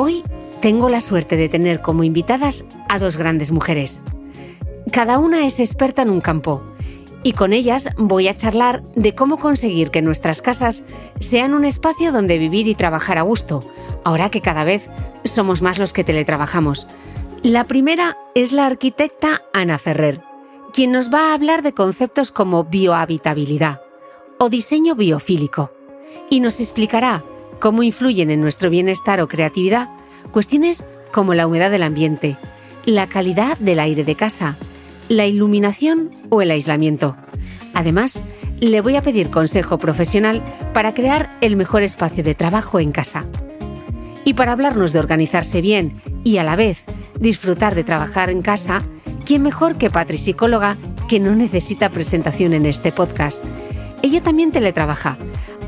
Hoy tengo la suerte de tener como invitadas a dos grandes mujeres. Cada una es experta en un campo y con ellas voy a charlar de cómo conseguir que nuestras casas sean un espacio donde vivir y trabajar a gusto, ahora que cada vez somos más los que teletrabajamos. La primera es la arquitecta Ana Ferrer, quien nos va a hablar de conceptos como biohabitabilidad o diseño biofílico y nos explicará cómo influyen en nuestro bienestar o creatividad cuestiones como la humedad del ambiente, la calidad del aire de casa, la iluminación o el aislamiento. Además, le voy a pedir consejo profesional para crear el mejor espacio de trabajo en casa. Y para hablarnos de organizarse bien y a la vez disfrutar de trabajar en casa, ¿quién mejor que Patri Psicóloga que no necesita presentación en este podcast? Ella también teletrabaja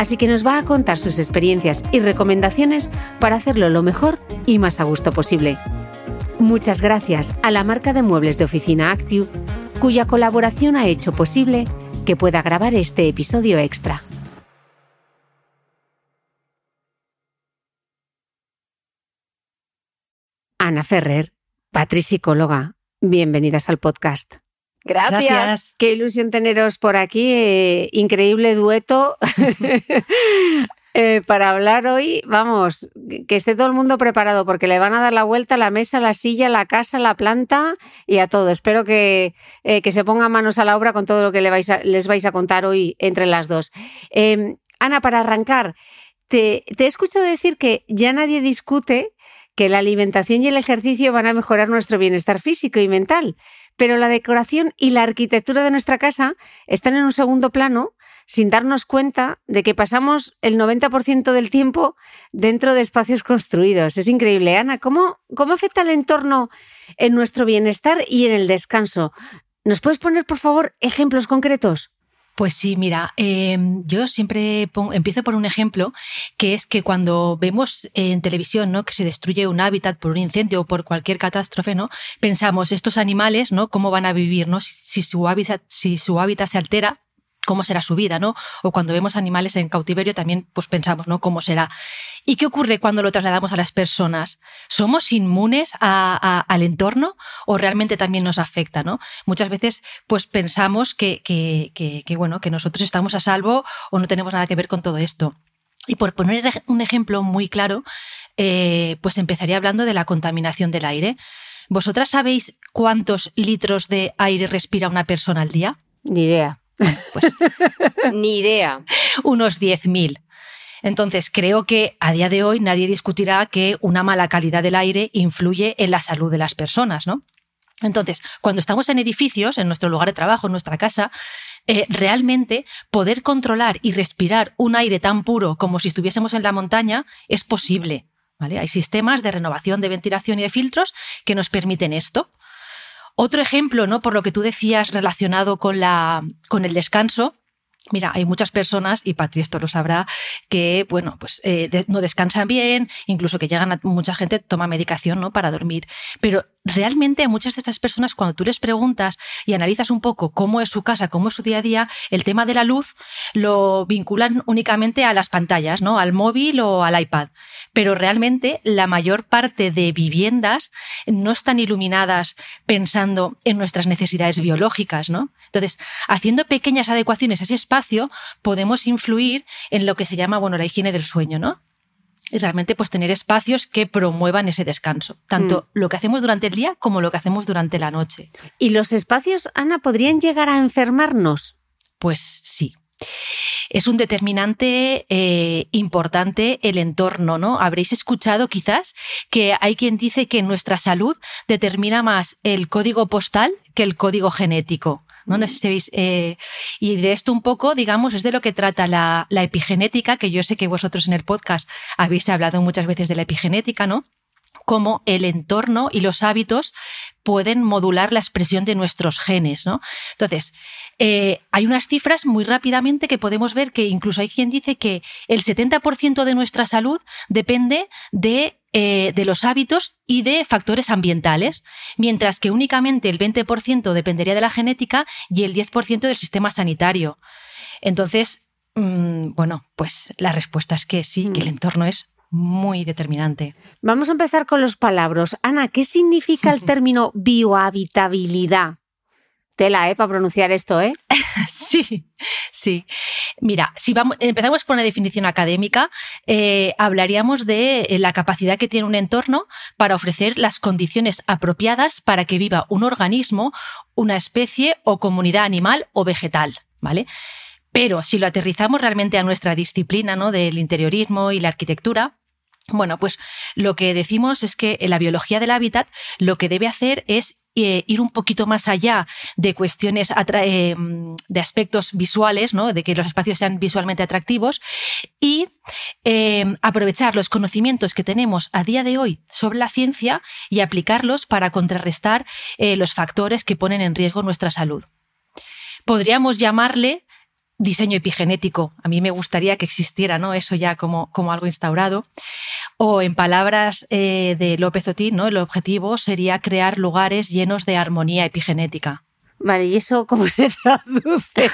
así que nos va a contar sus experiencias y recomendaciones para hacerlo lo mejor y más a gusto posible. Muchas gracias a la marca de muebles de oficina Active, cuya colaboración ha hecho posible que pueda grabar este episodio extra. Ana Ferrer, Patri Psicóloga, bienvenidas al podcast. Gracias. Qué ilusión teneros por aquí. Eh, increíble dueto. Eh, para hablar hoy, vamos, que esté todo el mundo preparado porque le van a dar la vuelta a la mesa, la silla, la casa, la planta y a todo. Espero que, eh, que se pongan manos a la obra con todo lo que les vais a contar hoy entre las dos. Em, Ana, para arrancar, te, te he escuchado decir que ya nadie discute que la alimentación y el ejercicio van a mejorar nuestro bienestar físico y mental pero la decoración y la arquitectura de nuestra casa están en un segundo plano sin darnos cuenta de que pasamos el 90% del tiempo dentro de espacios construidos. Es increíble. Ana, ¿cómo, ¿cómo afecta el entorno en nuestro bienestar y en el descanso? ¿Nos puedes poner, por favor, ejemplos concretos? Pues sí, mira, em, yo siempre empiezo por un ejemplo, que es que cuando vemos en televisión ¿no? que se destruye un hábitat por un incendio o por cualquier catástrofe, ¿no? pensamos, estos animales, ¿no? ¿cómo van a vivir? ¿no? Si, su hábitat, si su hábitat se altera, cómo será su vida, ¿no? O cuando vemos animales en cautiverio también pues pensamos, ¿no? ¿Cómo será? ¿Y qué ocurre cuando lo trasladamos a las personas? ¿Somos inmunes al entorno o realmente también nos afecta, ¿no? Muchas veces pues pensamos que, que, bueno, que nosotros estamos a salvo o no tenemos nada que ver con todo esto. Y por poner un ejemplo muy claro, eh, pues empezaría hablando de la contaminación del aire. ¿Vosotras sabéis cuántos litros de aire respira una persona al día? Ni idea. Pues, Ni idea. Unos 10.000. Entonces, creo que a día de hoy nadie discutirá que una mala calidad del aire influye en la salud de las personas, ¿no? Entonces, cuando estamos en edificios, en nuestro lugar de trabajo, en nuestra casa, eh, realmente poder controlar y respirar un aire tan puro como si estuviésemos en la montaña es posible. ¿vale? Hay sistemas de renovación de ventilación y de filtros que nos permiten esto. Otro ejemplo, ¿no? Por lo que tú decías relacionado con, la, con el descanso, Mira, hay muchas personas, y Patri esto lo sabrá, que bueno, pues eh, no descansan bien, incluso que llegan a mucha gente toma medicación ¿no? para dormir. Pero realmente a muchas de estas personas, cuando tú les preguntas y analizas un poco cómo es su casa, cómo es su día a día, el tema de la luz lo vinculan únicamente a las pantallas, ¿no? Al móvil o al iPad. Pero realmente la mayor parte de viviendas no están iluminadas pensando en nuestras necesidades biológicas, ¿no? Entonces, haciendo pequeñas adecuaciones a ese espacio, podemos influir en lo que se llama, bueno, la higiene del sueño, ¿no? Y realmente pues tener espacios que promuevan ese descanso, tanto mm. lo que hacemos durante el día como lo que hacemos durante la noche. ¿Y los espacios, Ana, podrían llegar a enfermarnos? Pues sí. Es un determinante eh, importante el entorno, ¿no? Habréis escuchado quizás que hay quien dice que nuestra salud determina más el código postal que el código genético. ¿No? no sé si veis, eh, y de esto un poco, digamos, es de lo que trata la, la epigenética, que yo sé que vosotros en el podcast habéis hablado muchas veces de la epigenética, ¿no? cómo el entorno y los hábitos pueden modular la expresión de nuestros genes. ¿no? Entonces, eh, hay unas cifras muy rápidamente que podemos ver que incluso hay quien dice que el 70% de nuestra salud depende de eh, de los hábitos y de factores ambientales, mientras que únicamente el 20% dependería de la genética y el 10% del sistema sanitario. Entonces, mm, bueno, pues la respuesta es que sí, que el mm. entorno es muy determinante. Vamos a empezar con los palabras. Ana, ¿qué significa el término biohabitabilidad? Tela, ¿eh? Para pronunciar esto, ¿eh? sí, sí. Mira, si vamos, empezamos por una definición académica, eh, hablaríamos de eh, la capacidad que tiene un entorno para ofrecer las condiciones apropiadas para que viva un organismo, una especie o comunidad animal o vegetal, ¿vale? Pero si lo aterrizamos realmente a nuestra disciplina ¿no? del interiorismo y la arquitectura, bueno, pues lo que decimos es que la biología del hábitat lo que debe hacer es eh, ir un poquito más allá de cuestiones eh, de aspectos visuales, ¿no? de que los espacios sean visualmente atractivos y eh, aprovechar los conocimientos que tenemos a día de hoy sobre la ciencia y aplicarlos para contrarrestar los factores que ponen en riesgo nuestra salud. Podríamos llamarle diseño epigenético. A mí me gustaría que existiera ¿no? eso ya como, como algo instaurado. O en palabras eh, de López Otín, ¿no? el objetivo sería crear lugares llenos de armonía epigenética. Vale, ¿y eso cómo se traduce?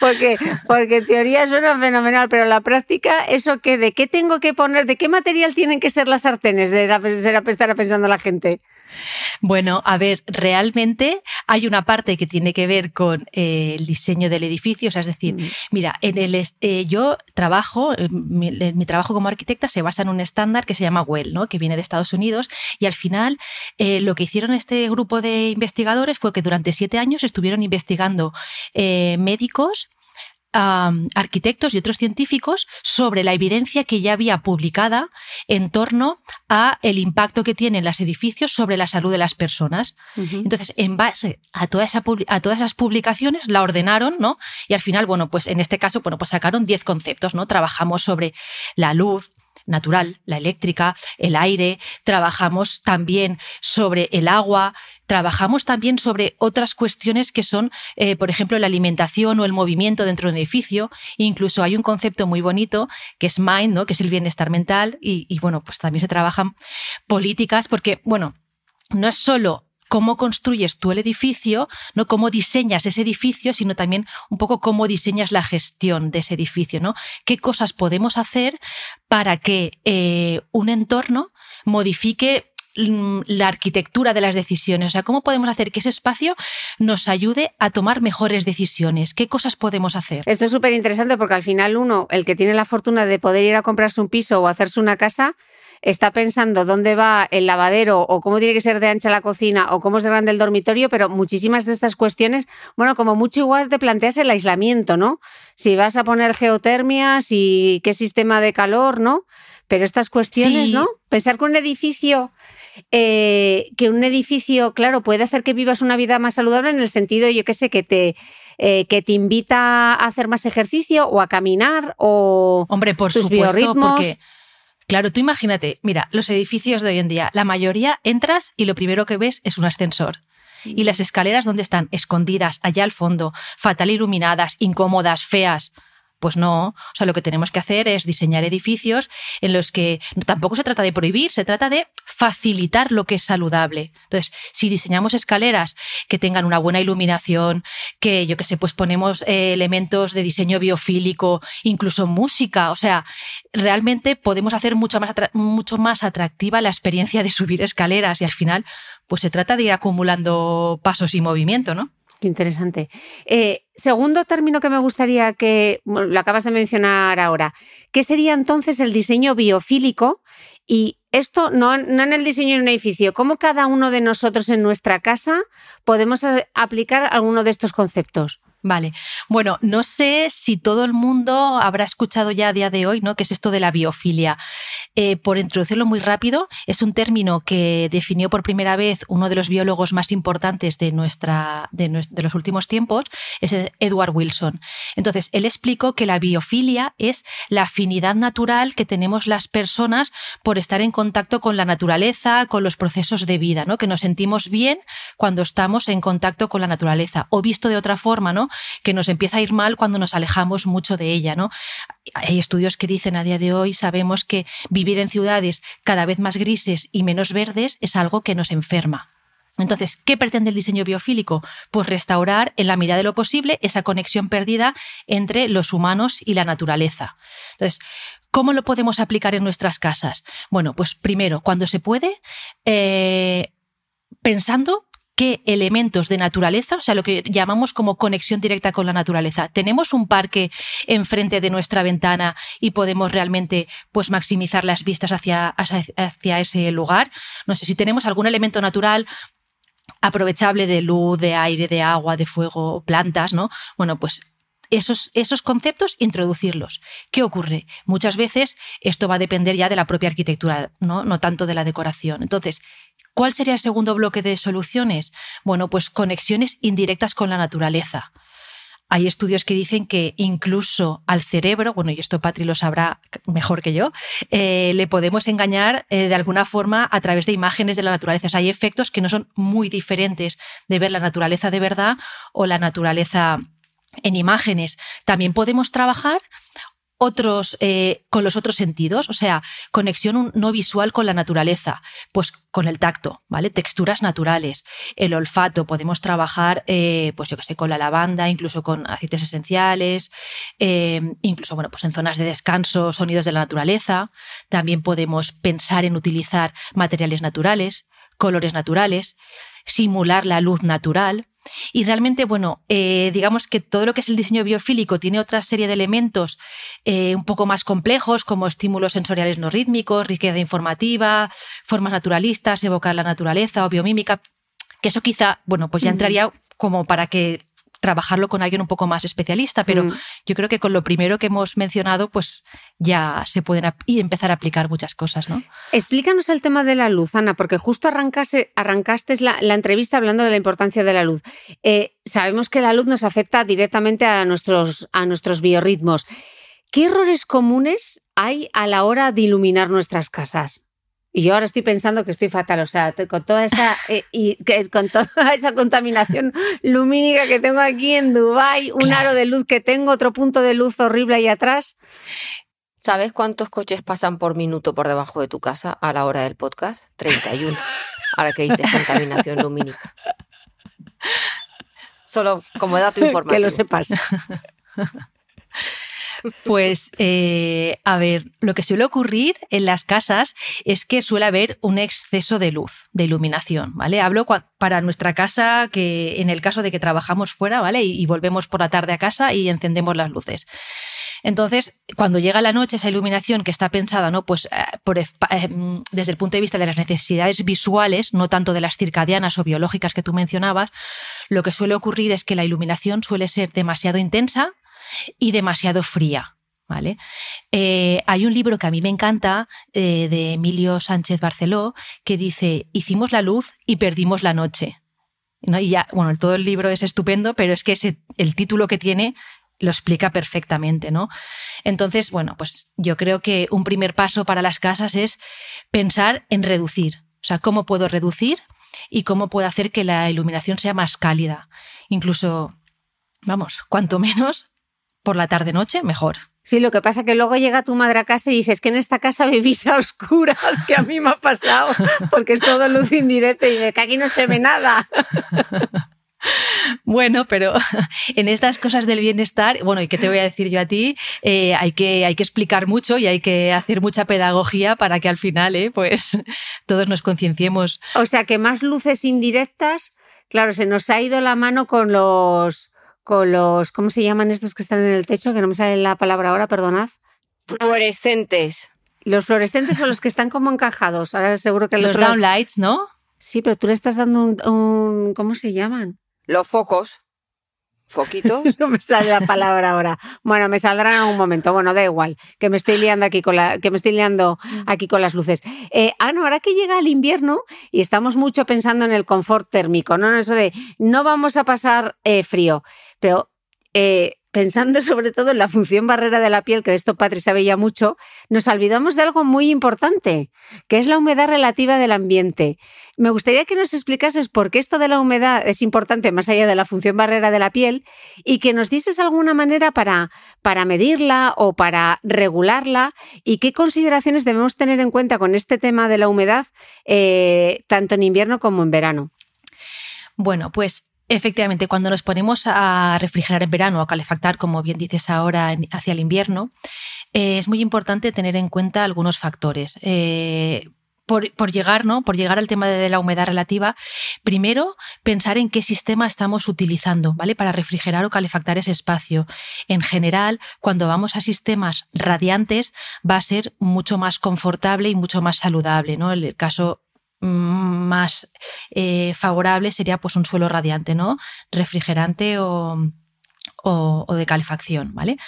porque, porque en teoría suena fenomenal, pero la práctica, ¿eso qué? ¿De qué tengo que poner? ¿De qué material tienen que ser las sartenes? De estar pensando la gente. Bueno, a ver, realmente hay una parte que tiene que ver con eh, el diseño del edificio, o sea, es decir, mm. mira, en el, eh, yo trabajo, eh, mi, mi, trabajo como arquitecta se basa en un estándar que se llama WELL, ¿no? que viene de Estados Unidos, y al final lo que hicieron este grupo de investigadores fue que durante siete años estuvieron investigando médicos arquitectos y otros científicos sobre la evidencia que ya había publicada en torno a el impacto que tienen los edificios sobre la salud de las personas. Entonces, en base a, toda esa, a todas esas publicaciones, la ordenaron, ¿no? Y al final, bueno, pues en este caso, bueno, pues sacaron 10 conceptos, ¿no? Trabajamos sobre la luz, natural, la eléctrica, el aire, trabajamos también sobre el agua, trabajamos también sobre otras cuestiones que son, eh, por ejemplo, la alimentación o el movimiento dentro de un edificio. Incluso hay un concepto muy bonito que es mind, ¿no? que es el bienestar mental, y, y bueno, pues también se trabajan políticas, porque, bueno, no es solo cómo construyes tú el edificio, no cómo diseñas ese edificio, sino también un poco cómo diseñas la gestión de ese edificio, ¿no? ¿Qué cosas podemos hacer para que eh, un entorno modifique mm, la arquitectura de las decisiones. O sea, ¿cómo podemos hacer que ese espacio nos ayude a tomar mejores decisiones? ¿Qué cosas podemos hacer? Esto es súper interesante porque al final uno, el que tiene la fortuna de poder ir a comprarse un piso o hacerse una casa, está pensando dónde va el lavadero o cómo tiene que ser de ancha la cocina o cómo es grande el dormitorio, pero muchísimas de estas cuestiones, bueno, como mucho igual te planteas el aislamiento, ¿no? Si vas a poner geotermia, si qué sistema de calor, ¿no? Pero estas cuestiones, Sí. ¿no? Pensar que un edificio, eh, que un edificio, claro, puede hacer que vivas una vida más saludable en el sentido, yo qué sé, que te, eh, que te invita a hacer más ejercicio o a caminar o Hombre, por tus supuesto, biorritmos. porque claro, tú imagínate, mira, los edificios de hoy en día, la mayoría entras y lo primero que ves es un ascensor. Y las escaleras donde están escondidas allá al fondo, fatal iluminadas, incómodas, feas. Pues no, o sea, lo que tenemos que hacer es diseñar edificios en los que tampoco se trata de prohibir, se trata de facilitar lo que es saludable. Entonces, si diseñamos escaleras que tengan una buena iluminación, que yo que sé, pues ponemos eh, elementos de diseño biofílico, incluso música, o sea, realmente podemos hacer mucho más, mucho más atractiva la experiencia de subir escaleras y al final, pues se trata de ir acumulando pasos y movimiento, ¿no? Qué interesante. Eh, segundo término que me gustaría que lo acabas de mencionar ahora, ¿qué sería entonces el diseño biofílico? Y esto no, no en el diseño de un edificio, ¿cómo cada uno de nosotros en nuestra casa podemos eh, aplicar alguno de estos conceptos? Vale. Bueno, no sé si todo el mundo habrá escuchado ya a día de hoy, ¿no? ¿Qué es esto de la biofilia? Eh, por introducirlo muy rápido, es un término que definió por primera vez uno de los biólogos más importantes de, nuestra, de, de los últimos tiempos, es Edward Wilson. Entonces, él explicó que la biofilia es la afinidad natural que tenemos las personas por estar en contacto con la naturaleza, con los procesos de vida, ¿no? Que nos sentimos bien cuando estamos en contacto con la naturaleza. O visto de otra forma, ¿no? Que nos empieza a ir mal cuando nos alejamos mucho de ella, ¿no? Hay estudios que dicen a día de hoy, sabemos que vivir en ciudades cada vez más grises y menos verdes es algo que nos enferma. Entonces, ¿qué pretende el diseño biofílico? Pues restaurar en la medida de lo posible esa conexión perdida entre los humanos y la naturaleza. Entonces, ¿cómo lo podemos aplicar en nuestras casas? Bueno, pues primero, cuando se puede, eh, pensando qué elementos de naturaleza, o sea, lo que llamamos como conexión directa con la naturaleza. Tenemos un parque enfrente de nuestra ventana y podemos realmente pues maximizar las vistas hacia, hacia, ese lugar. No sé si tenemos algún elemento natural aprovechable de luz, de aire, de agua, de fuego, plantas, ¿no? Bueno, pues esos, esos conceptos, introducirlos. ¿Qué ocurre? Muchas veces esto va a depender ya de la propia arquitectura, ¿no? no tanto de la decoración. Entonces, ¿cuál sería el segundo bloque de soluciones? Bueno, pues conexiones indirectas con la naturaleza. Hay estudios que dicen que incluso al cerebro, bueno, y esto Patri lo sabrá mejor que yo, eh, le podemos engañar eh, de alguna forma a través de imágenes de la naturaleza. Hay efectos que no son muy diferentes de ver la naturaleza de verdad o la naturaleza en imágenes. También podemos trabajar otros, eh, con los otros sentidos, o sea, conexión no visual con la naturaleza, pues con el tacto, ¿vale? Texturas naturales, el olfato, podemos trabajar, eh, pues yo que sé, con la lavanda, incluso con aceites esenciales, eh, incluso, bueno, pues en zonas de descanso, sonidos de la naturaleza. También podemos pensar en utilizar materiales naturales, colores naturales, simular la luz natural. Y realmente, bueno, eh, digamos que todo lo que es el diseño biofílico tiene otra serie de elementos eh, un poco más complejos, como estímulos sensoriales no rítmicos, riqueza informativa, formas naturalistas, evocar la naturaleza o biomímica, que eso quizá, bueno, pues ya entraría como para que trabajarlo con alguien un poco más especialista, pero Mm. yo creo que con lo primero que hemos mencionado, pues ya se pueden y empezar a aplicar muchas cosas, ¿no? Explícanos el tema de la luz, Ana, porque justo arrancaste, arrancaste la, la entrevista hablando de la importancia de la luz. Eh, sabemos que la luz nos afecta directamente a nuestros, a nuestros biorritmos. ¿Qué errores comunes hay a la hora de iluminar nuestras casas? Y yo ahora estoy pensando que estoy fatal, o sea, con toda esa eh, y que- con toda esa contaminación lumínica que tengo aquí en Dubai, un Claro. aro de luz que tengo, otro punto de luz horrible ahí atrás. ¿Sabes cuántos coches pasan por minuto por debajo de tu casa a la hora del podcast? 31. Ahora que dices contaminación lumínica. Solo como dato informativo. Que lo sepas. Pues, eh, a ver, lo que suele ocurrir en las casas es que suele haber un exceso de luz, de iluminación, ¿vale? Hablo para nuestra casa, que en el caso de que trabajamos fuera, ¿vale? Y, volvemos por la tarde a casa y encendemos las luces. Entonces, cuando llega la noche, esa iluminación que está pensada, ¿no? Pues eh, eh, desde el punto de vista de las necesidades visuales, no tanto de las circadianas o biológicas que tú mencionabas, lo que suele ocurrir es que la iluminación suele ser demasiado intensa, y demasiado fría. ¿Vale? Eh, hay un libro que a mí me encanta eh, de Emilio Sánchez Barceló que dice Hicimos la luz y perdimos la noche. ¿No? Y ya, bueno, todo el libro es estupendo, pero es que el título que tiene lo explica perfectamente, ¿no? Entonces, bueno, pues yo creo que un primer paso para las casas es pensar en reducir. O sea, cómo puedo reducir y cómo puedo hacer que la iluminación sea más cálida. Incluso, vamos, cuanto menos por la tarde-noche, mejor. Sí, lo que pasa es que luego llega tu madre a casa y dices que en esta casa vivís a oscuras, que a mí me ha pasado, porque es todo luz indirecta y de que aquí no se ve nada. Bueno, pero en estas cosas del bienestar, bueno, ¿y qué te voy a decir yo a ti? Eh, hay, que, hay que explicar mucho y hay que hacer mucha pedagogía para que al final, eh, pues, todos nos concienciemos. O sea, que más luces indirectas, claro, se nos ha ido la mano con los con los, ¿cómo se llaman estos que están en el techo? Que no me sale la palabra ahora, perdonad. Fluorescentes. Los fluorescentes son los que están como encajados. Ahora seguro que los downlights, ¿no? Sí, pero tú le estás dando un, ¿cómo se llaman? Los focos. ¿Foquitos? no me sale la palabra ahora. Bueno, me saldrá en algún momento. Bueno, da igual, que me estoy liando aquí con la, que me estoy liando aquí con las luces. Eh, ah, no, ahora que llega el invierno y estamos mucho pensando en el confort térmico, ¿no? Eso de no vamos a pasar eh, frío. Pero eh, pensando sobre todo en la función barrera de la piel, que de esto Patri sabe ya mucho, nos olvidamos de algo muy importante, que es la humedad relativa del ambiente. Me gustaría que nos explicases por qué esto de la humedad es importante más allá de la función barrera de la piel y que nos dices alguna manera para, para medirla o para regularla y qué consideraciones debemos tener en cuenta con este tema de la humedad, eh, tanto en invierno como en verano. Bueno, pues Efectivamente, cuando nos ponemos a refrigerar en verano o a calefactar, como bien dices ahora, hacia el invierno, eh, es muy importante tener en cuenta algunos factores. Eh, por, llegar, ¿no? Por llegar al tema de la humedad relativa, primero pensar en qué sistema estamos utilizando, ¿vale? Para refrigerar o calefactar ese espacio. En general, cuando vamos a sistemas radiantes, va a ser mucho más confortable y mucho más saludable, ¿no? El caso más eh, favorable sería pues un suelo radiante, ¿no? Refrigerante o, de calefacción, ¿vale?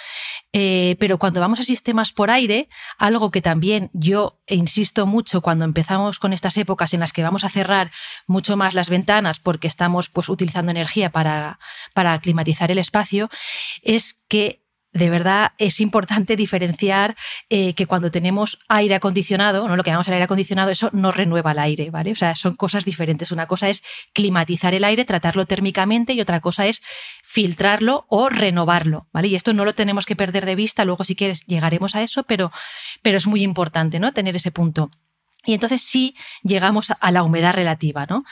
Eh, pero cuando vamos a sistemas por aire, algo que también yo insisto mucho cuando empezamos con estas épocas en las que vamos a cerrar mucho más las ventanas porque estamos pues utilizando energía para, para climatizar el espacio, es que de verdad es importante diferenciar eh, que cuando tenemos aire acondicionado, ¿no? lo que llamamos el aire acondicionado, eso no renueva el aire, ¿vale? O sea, son cosas diferentes. Una cosa es climatizar el aire, tratarlo térmicamente, y otra cosa es filtrarlo o renovarlo, ¿vale? Y esto no lo tenemos que perder de vista, luego si quieres llegaremos a eso, pero, pero es muy importante, ¿no? Tener ese punto. Y entonces sí llegamos a la humedad relativa, ¿no?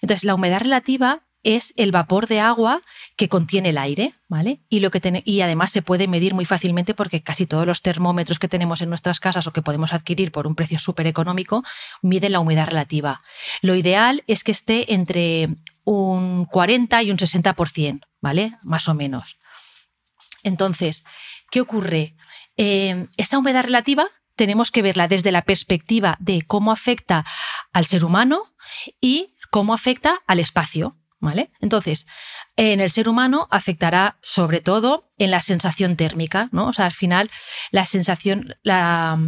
Entonces, la humedad relativa es el vapor de agua que contiene el aire, ¿vale? Y, lo que y además se puede medir muy fácilmente porque casi todos los termómetros que tenemos en nuestras casas o que podemos adquirir por un precio súper económico miden la humedad relativa. Lo ideal es que esté entre un 40 y un 60%, ¿vale? Más o menos. Entonces, ¿qué ocurre? Eh, esta humedad relativa tenemos que verla desde la perspectiva de cómo afecta al ser humano y cómo afecta al espacio. ¿Vale? Entonces, en el ser humano afectará sobre todo en la sensación térmica, ¿no? O sea, al final la sensación, la,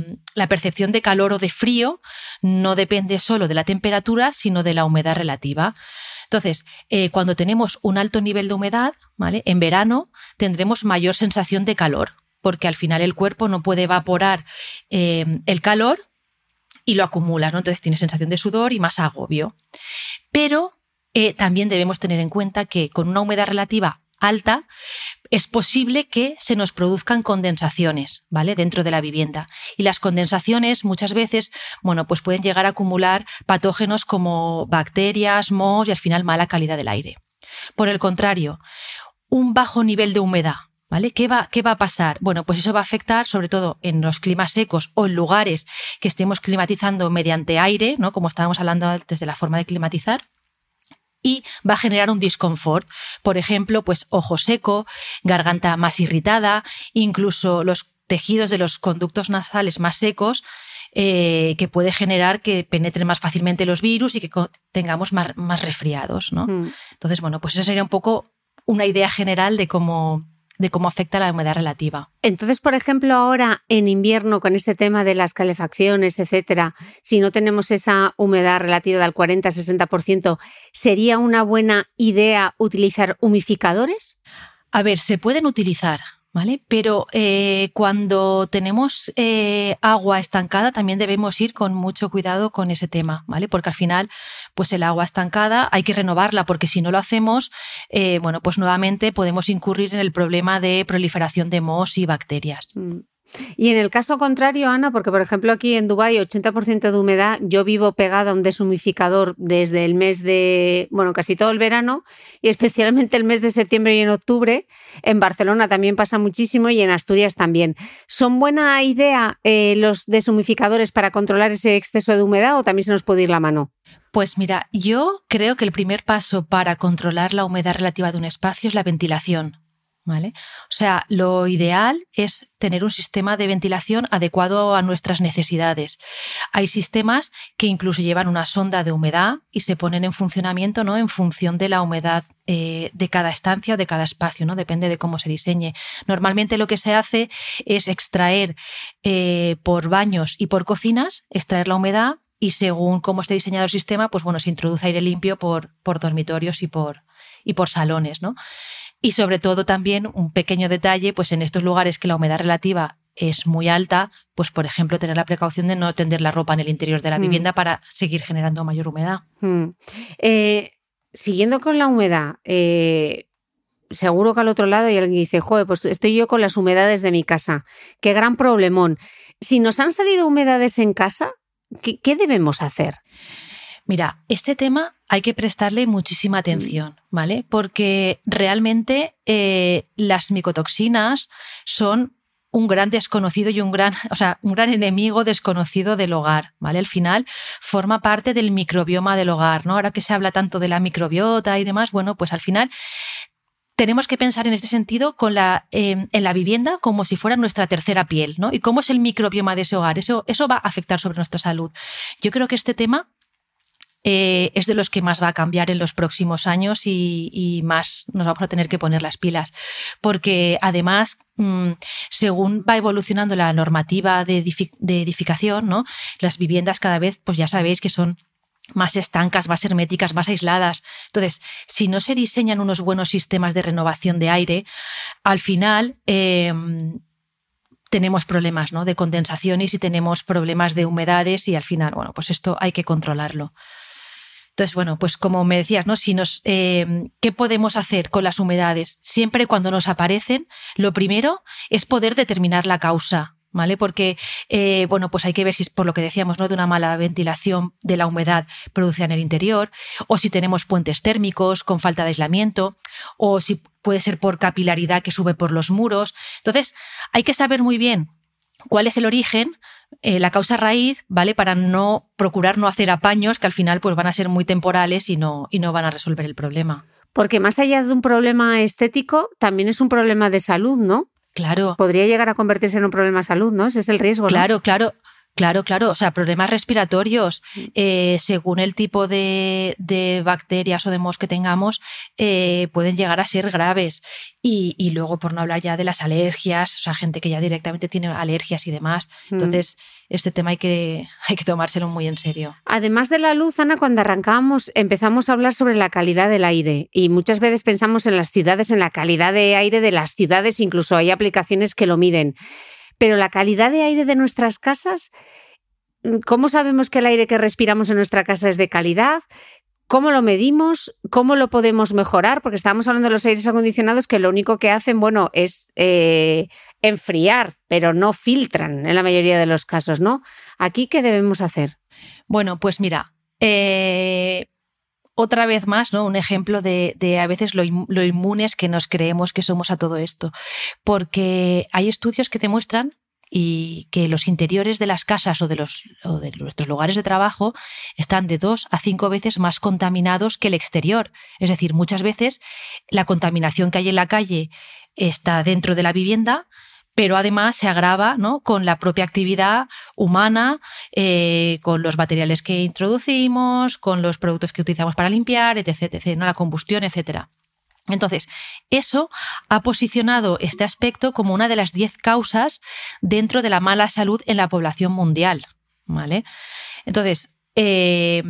percepción de calor o de frío no depende solo de la temperatura, sino de la humedad relativa. Entonces, eh, cuando tenemos un alto nivel de humedad, ¿vale? En verano tendremos mayor sensación de calor, porque al final el cuerpo no puede evaporar eh, el calor y lo acumula, ¿no? Entonces tiene sensación de sudor y más agobio. Pero también debemos tener en cuenta que con una humedad relativa alta, es posible que se nos produzcan condensaciones, ¿vale? Dentro de la vivienda. Y las condensaciones muchas veces, bueno, pues pueden llegar a acumular patógenos como bacterias, mohos y al final mala calidad del aire. Por el contrario, un bajo nivel de humedad, ¿Vale? ¿Qué va, ¿Qué va, a pasar? Bueno, pues eso va a afectar sobre todo en los climas secos o en lugares que estemos climatizando mediante aire, ¿no? Como estábamos hablando antes de la forma de climatizar y va a generar un disconfort. Por ejemplo, pues ojo seco, garganta más irritada, incluso los tejidos de los conductos nasales más secos, eh, que puede generar que penetren más fácilmente los virus y que tengamos más, más resfriados. ¿no? Mm. Entonces, bueno, pues esa sería un poco una idea general de cómo, de cómo afecta la humedad relativa. Entonces, por ejemplo, ahora en invierno con este tema de las calefacciones, etcétera, si no tenemos esa humedad relativa del 40-60%, ¿sería una buena idea utilizar humificadores? A ver, se pueden utilizar, ¿vale? Pero eh, cuando tenemos eh, agua estancada también debemos ir con mucho cuidado con ese tema, ¿vale? Porque al final, pues el agua estancada hay que renovarla porque si no lo hacemos, eh, bueno, pues nuevamente podemos incurrir en el problema de proliferación de mohos y bacterias. Mm. Y en el caso contrario, Ana, porque por ejemplo aquí en Dubái 80% de humedad, yo vivo pegada a un deshumificador desde el mes de, bueno, casi todo el verano y especialmente el mes de septiembre y en octubre. En Barcelona también pasa muchísimo y en Asturias también. ¿Son buena idea eh, los deshumificadores para controlar ese exceso de humedad o también se nos puede ir la mano? Pues mira, yo creo que el primer paso para controlar la humedad relativa de un espacio es la ventilación. ¿Vale? O sea, lo ideal es tener un sistema de ventilación adecuado a nuestras necesidades. Hay sistemas que incluso llevan una sonda de humedad y se ponen en funcionamiento ¿no? en función de la humedad eh, de cada estancia o de cada espacio, ¿no? depende de cómo se diseñe. Normalmente lo que se hace es extraer eh, por baños y por cocinas, extraer la humedad y según cómo esté diseñado el sistema, pues bueno, se introduce aire limpio por, por dormitorios y por, y por salones, ¿no? Y sobre todo también un pequeño detalle, pues en estos lugares que la humedad relativa es muy alta, pues por ejemplo tener la precaución de no tender la ropa en el interior de la mm. vivienda para seguir generando mayor humedad. Mm. Eh, siguiendo con la humedad, eh, seguro que al otro lado hay alguien dice, joder, pues estoy yo con las humedades de mi casa. Qué gran problemón. Si nos han salido humedades en casa, qué debemos hacer? Mira, este tema hay que prestarle muchísima mm. atención, ¿vale? Porque realmente eh, las micotoxinas son un gran desconocido y un gran, o sea, un gran enemigo desconocido del hogar, ¿vale? Al final forma parte del microbioma del hogar, ¿no? Ahora que se habla tanto de la microbiota y demás, bueno, pues al final tenemos que pensar en este sentido con la, em, en la vivienda como si fuera nuestra tercera piel, ¿no? Y cómo es el microbioma de ese hogar. Eso, eso va a afectar sobre nuestra salud. Yo creo que este tema eh, es de los que más va a cambiar en los próximos años y, más nos vamos a tener que poner las pilas. Porque además, mm, según va evolucionando la normativa de, edificación, ¿no? las viviendas cada vez, pues ya sabéis que son más estancas, más herméticas, más aisladas. Entonces, si no se diseñan unos buenos sistemas de renovación de aire, al final em, tenemos problemas ¿no? de condensaciones y tenemos problemas de humedades y al final, bueno, pues esto hay que controlarlo. Entonces, bueno, pues como me decías, ¿no? Si nos, eh, ¿Qué podemos hacer con las humedades? Siempre cuando nos aparecen, lo primero es poder determinar la causa. ¿Vale? Porque, eh, bueno, pues hay que ver si es por lo que decíamos, ¿no? De una mala ventilación de la humedad producida en el interior, o si tenemos puentes térmicos con falta de aislamiento, o si puede ser por capilaridad que sube por los muros. Entonces, hay que saber muy bien cuál es el origen eh, la causa raíz, ¿vale? Para no procurar no hacer apaños que al final pues van a ser muy temporales y no, y no van a resolver el problema. Porque más allá de un problema estético, también es un problema de salud, ¿no? Claro. Podría llegar a convertirse en un problema de salud, ¿no? Ese es el riesgo. Claro, claro. Claro, claro. O sea, problemas respiratorios, mm. eh, según el tipo de, bacterias o de mos que tengamos, eh, pueden llegar a ser graves. Y, luego, por no hablar ya de las alergias, o sea, gente que ya directamente tiene alergias y demás. Mm. Entonces, este tema hay que, hay que tomárselo muy en serio. Además de la luz, Ana, cuando arrancábamos empezamos a hablar sobre la calidad del aire y muchas veces pensamos en las ciudades, en la calidad de aire de las ciudades, incluso hay aplicaciones que lo miden. Pero la calidad de aire de nuestras casas, ¿cómo sabemos que el aire que respiramos en nuestra casa es de calidad? ¿Cómo lo medimos? ¿Cómo lo podemos mejorar? Porque estábamos hablando de los aires acondicionados que lo único que hacen, bueno, es eh, enfriar, pero no filtran en la mayoría de los casos, ¿no? Aquí, ¿qué debemos hacer? Bueno, pues mira, eh, otra vez más, ¿no? Un ejemplo de, a veces lo, inmunes que nos creemos que somos a todo esto. Porque hay estudios que demuestran y que los interiores de las casas o de, los, de nuestros lugares de trabajo están de dos a cinco veces más contaminados que el exterior. Es decir, muchas veces la contaminación que hay en la calle está dentro de la vivienda, pero además se agrava ¿no? con la propia actividad humana, eh, con los materiales que introducimos, con los productos que utilizamos para limpiar, etc., etc. ¿no? la combustión, etcétera. Entonces, eso ha posicionado este aspecto como una de las 10 causas dentro de la mala salud en la población mundial. ¿Vale? Entonces, eh,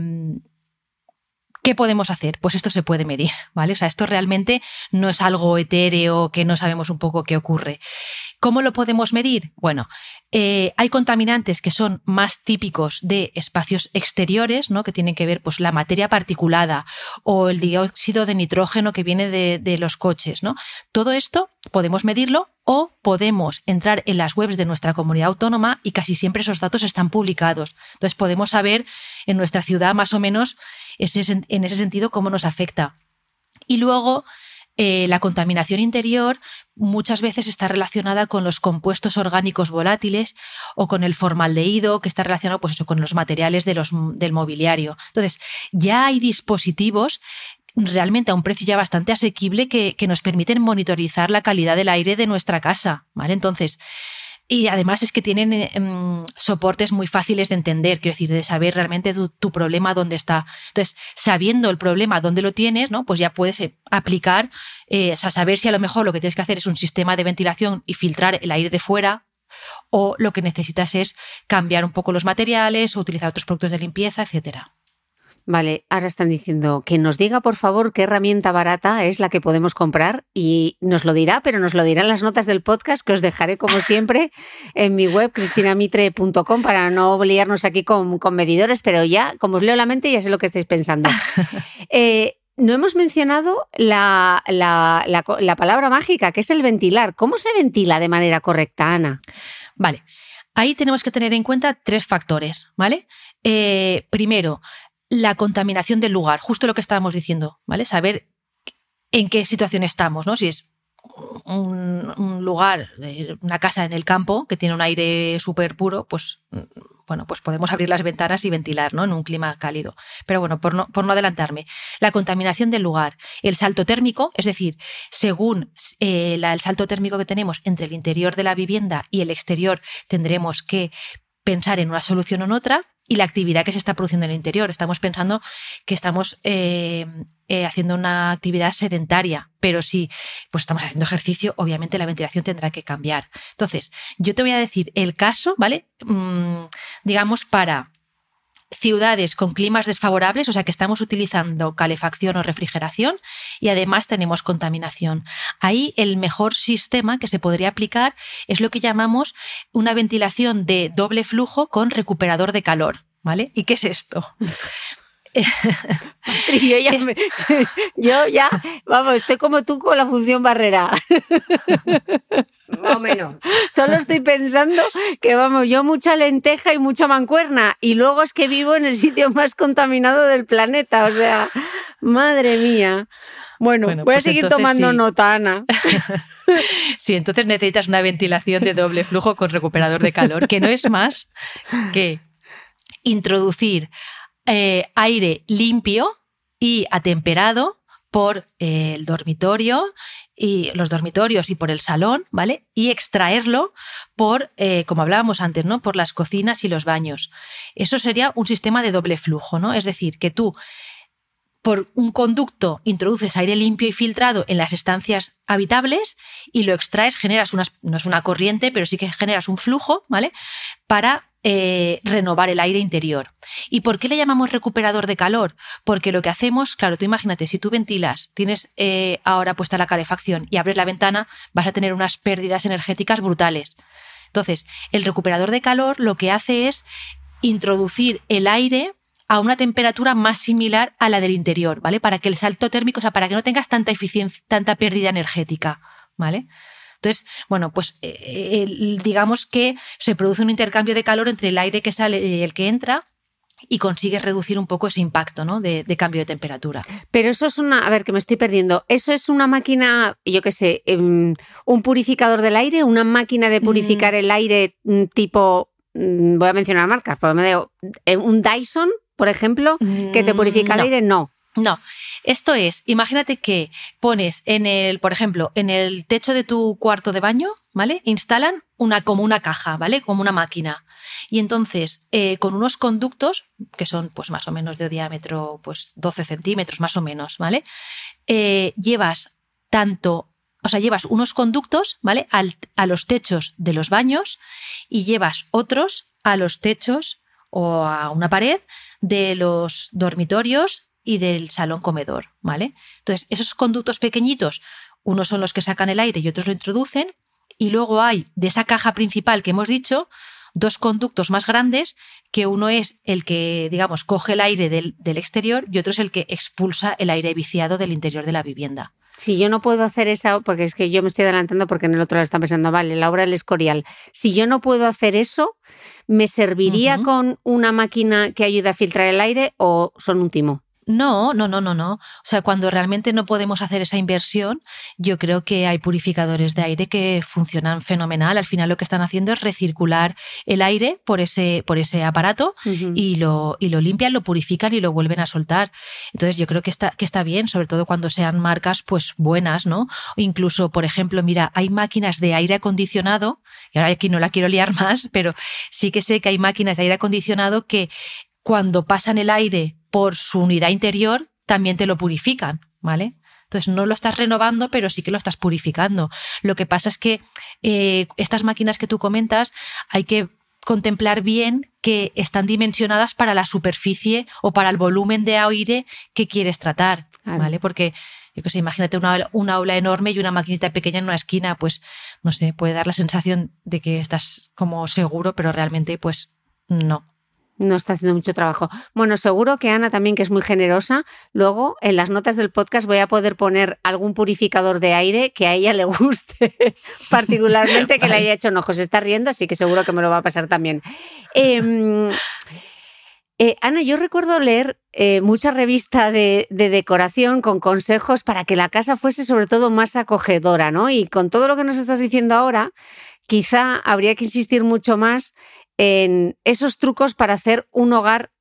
¿Qué podemos hacer? Pues esto se puede medir, ¿vale? O sea, esto realmente no es algo etéreo que no sabemos un poco qué ocurre. ¿Cómo lo podemos medir? Bueno, eh, hay contaminantes que son más típicos de espacios exteriores, ¿no? que tienen que ver pues, la materia particulada o el dióxido de nitrógeno que viene de, de los coches. ¿no? Todo esto podemos medirlo o podemos entrar en las webs de nuestra comunidad autónoma y casi siempre esos datos están publicados. Entonces podemos saber en nuestra ciudad más o menos en ese sentido cómo nos afecta. Y luego eh, la contaminación interior muchas veces está relacionada con los compuestos orgánicos volátiles o con el formaldehído, que está relacionado pues con los materiales de los, del mobiliario. Entonces, ya hay dispositivos realmente a un precio ya bastante asequible que, que nos permiten monitorizar la calidad del aire de nuestra casa. ¿vale? Entonces, y además es que tienen eh, em, soportes muy fáciles de entender, quiero decir, de saber realmente tu, problema dónde está. Entonces, sabiendo el problema dónde lo tienes, ¿no? Pues ya puedes eh, aplicar, eh, o sea, saber si a lo mejor lo que tienes que hacer es un sistema de ventilación y filtrar el aire de fuera, o lo que necesitas es cambiar un poco los materiales o utilizar otros productos de limpieza, etcétera. Vale, ahora están diciendo que nos diga por favor qué herramienta barata es la que podemos comprar y nos lo dirá, pero nos lo dirán las notas del podcast que os dejaré como siempre en mi web cristinamitre.com para no obligarnos aquí con, medidores, pero ya, como os leo la mente, ya sé lo que estáis pensando. Eh, no hemos mencionado la, la, palabra mágica, que es el ventilar. ¿Cómo se ventila de manera correcta, Ana? Vale, ahí tenemos que tener en cuenta tres factores, ¿vale? Eh, primero, la contaminación del lugar, justo lo que estábamos diciendo, ¿vale? Saber en qué situación estamos, ¿no? Si es un, lugar, eh, una casa en el campo que tiene un aire súper puro, pues bueno, pues podemos abrir las ventanas y ventilar, ¿no? En un clima cálido. Pero bueno, por no, por no adelantarme, la contaminación del lugar, el salto térmico, es decir, según eh, el salto térmico que tenemos entre el interior de la vivienda y el exterior, tendremos que pensar en una solución o en otra y la actividad que se está produciendo en el interior. Estamos pensando que estamos eh, eh, haciendo una actividad sedentaria, pero si pues estamos haciendo ejercicio, obviamente la ventilación tendrá que cambiar. Entonces, yo te voy a decir el caso, ¿vale? Mm, digamos, para ciudades con climas desfavorables, o sea que estamos utilizando calefacción o refrigeración y además tenemos contaminación. Ahí el mejor sistema que se podría aplicar es lo que llamamos una ventilación de doble flujo con recuperador de calor. ¿Vale? ¿Y qué es esto? Yo, ya yo ya, vamos, estoy como tú con la función barrera. Más o menos. Solo estoy pensando que, vamos, yo mucha lenteja y mucha mancuerna. Y luego es que vivo en el sitio más contaminado del planeta. O sea, madre mía. Bueno, voy a pues seguir tomando nota, Ana. sí, entonces necesitas una ventilación de doble flujo con recuperador de calor, que no es más que introducir eh, aire limpio y atemperado por eh, el dormitorio y los dormitorios y por el salón, ¿vale? Y extraerlo por, eh, como hablábamos antes, ¿no? Por las cocinas y los baños. Eso sería un sistema de doble flujo, ¿no? Es decir, que tú por un conducto introduces aire limpio y filtrado en las estancias habitables y lo extraes, generas no es una corriente, pero sí que generas un flujo, ¿vale? Para eh, renovar el aire interior. ¿Y por qué le llamamos recuperador de calor? Porque lo que hacemos, claro, tú imagínate, si tú ventilas, tienes eh, ahora puesta la calefacción y abres la ventana, vas a tener unas pérdidas energéticas brutales. Entonces, el recuperador de calor lo que hace es introducir el aire a una temperatura más similar a la del interior, ¿vale? Para que el salto térmico, o sea, para que no tengas tanta eficiencia, tanta pérdida energética, ¿vale? Entonces, bueno, pues eh, digamos que se produce un intercambio de calor entre el aire que sale y el que entra y consigues reducir un poco ese impacto ¿no? de, cambio de temperatura. Pero eso es una, a ver, que me estoy perdiendo, ¿eso es una máquina, yo qué sé, em, un purificador del aire, una máquina de purificar mm. el aire mm, tipo, mm, voy a mencionar marcas, porque me digo, eh, un Dyson, por ejemplo, que te purifica el aire? No. No, esto es, imagínate que pones en el, por ejemplo, en el techo de tu cuarto de baño, ¿vale? Instalan una como una caja, ¿vale? Como una máquina. Y entonces, eh, con unos conductos, que son pues más o menos de diámetro, pues 12 centímetros, más o menos, ¿vale? Eh, llevas tanto, o sea, llevas unos conductos, ¿vale? a los techos de los baños y llevas otros a los techos o a una pared de los dormitorios y del salón comedor, ¿vale? Entonces, esos conductos pequeñitos, unos son los que sacan el aire y otros lo introducen, y luego hay de esa caja principal que hemos dicho, dos conductos más grandes, que uno es el que, digamos, coge el aire del, exterior y otro es el que expulsa el aire viciado del interior de la vivienda. Si yo no puedo hacer eso, porque es que yo me estoy adelantando porque en el otro lado están pensando, vale, la obra del Escorial. Si yo no puedo hacer eso, ¿me serviría con una máquina que ayude a filtrar el aire o son un timo? No, no, no, no, no. O sea, cuando realmente no podemos hacer esa inversión, yo creo que hay purificadores de aire que funcionan fenomenal. Al final lo que están haciendo es recircular el aire por ese, por ese aparato y, lo, y lo limpian, lo purifican y lo vuelven a soltar. Entonces yo creo que está, que está bien, sobre todo cuando sean marcas pues buenas, ¿no? O incluso, por ejemplo, mira, hay máquinas de aire acondicionado, y ahora aquí no la quiero liar más, pero sí que sé que hay máquinas de aire acondicionado que cuando pasan el aire por su unidad interior, también te lo purifican, ¿vale? Entonces no lo estás renovando, pero sí que lo estás purificando. Lo que pasa es que eh, estas máquinas que tú comentas hay que contemplar bien que están dimensionadas para la superficie o para el volumen de aire que quieres tratar, ¿vale? Porque yo que sé, imagínate una, una, aula enorme y una maquinita pequeña en una esquina, pues no sé, puede dar la sensación de que estás como seguro, pero realmente pues no. No está haciendo mucho trabajo. Bueno, seguro que Ana también, que es muy generosa, luego en las notas del podcast voy a poder poner algún purificador de aire que a ella le guste, particularmente que le haya hecho ojos. Se está riendo, así que seguro que me lo va a pasar también. Em, eh, Ana, yo recuerdo leer eh, mucha revista de, de, decoración con consejos para que la casa fuese sobre todo más acogedora, ¿no? Y con todo lo que nos estás diciendo ahora, quizá habría que insistir mucho más en esos trucos para hacer un hogar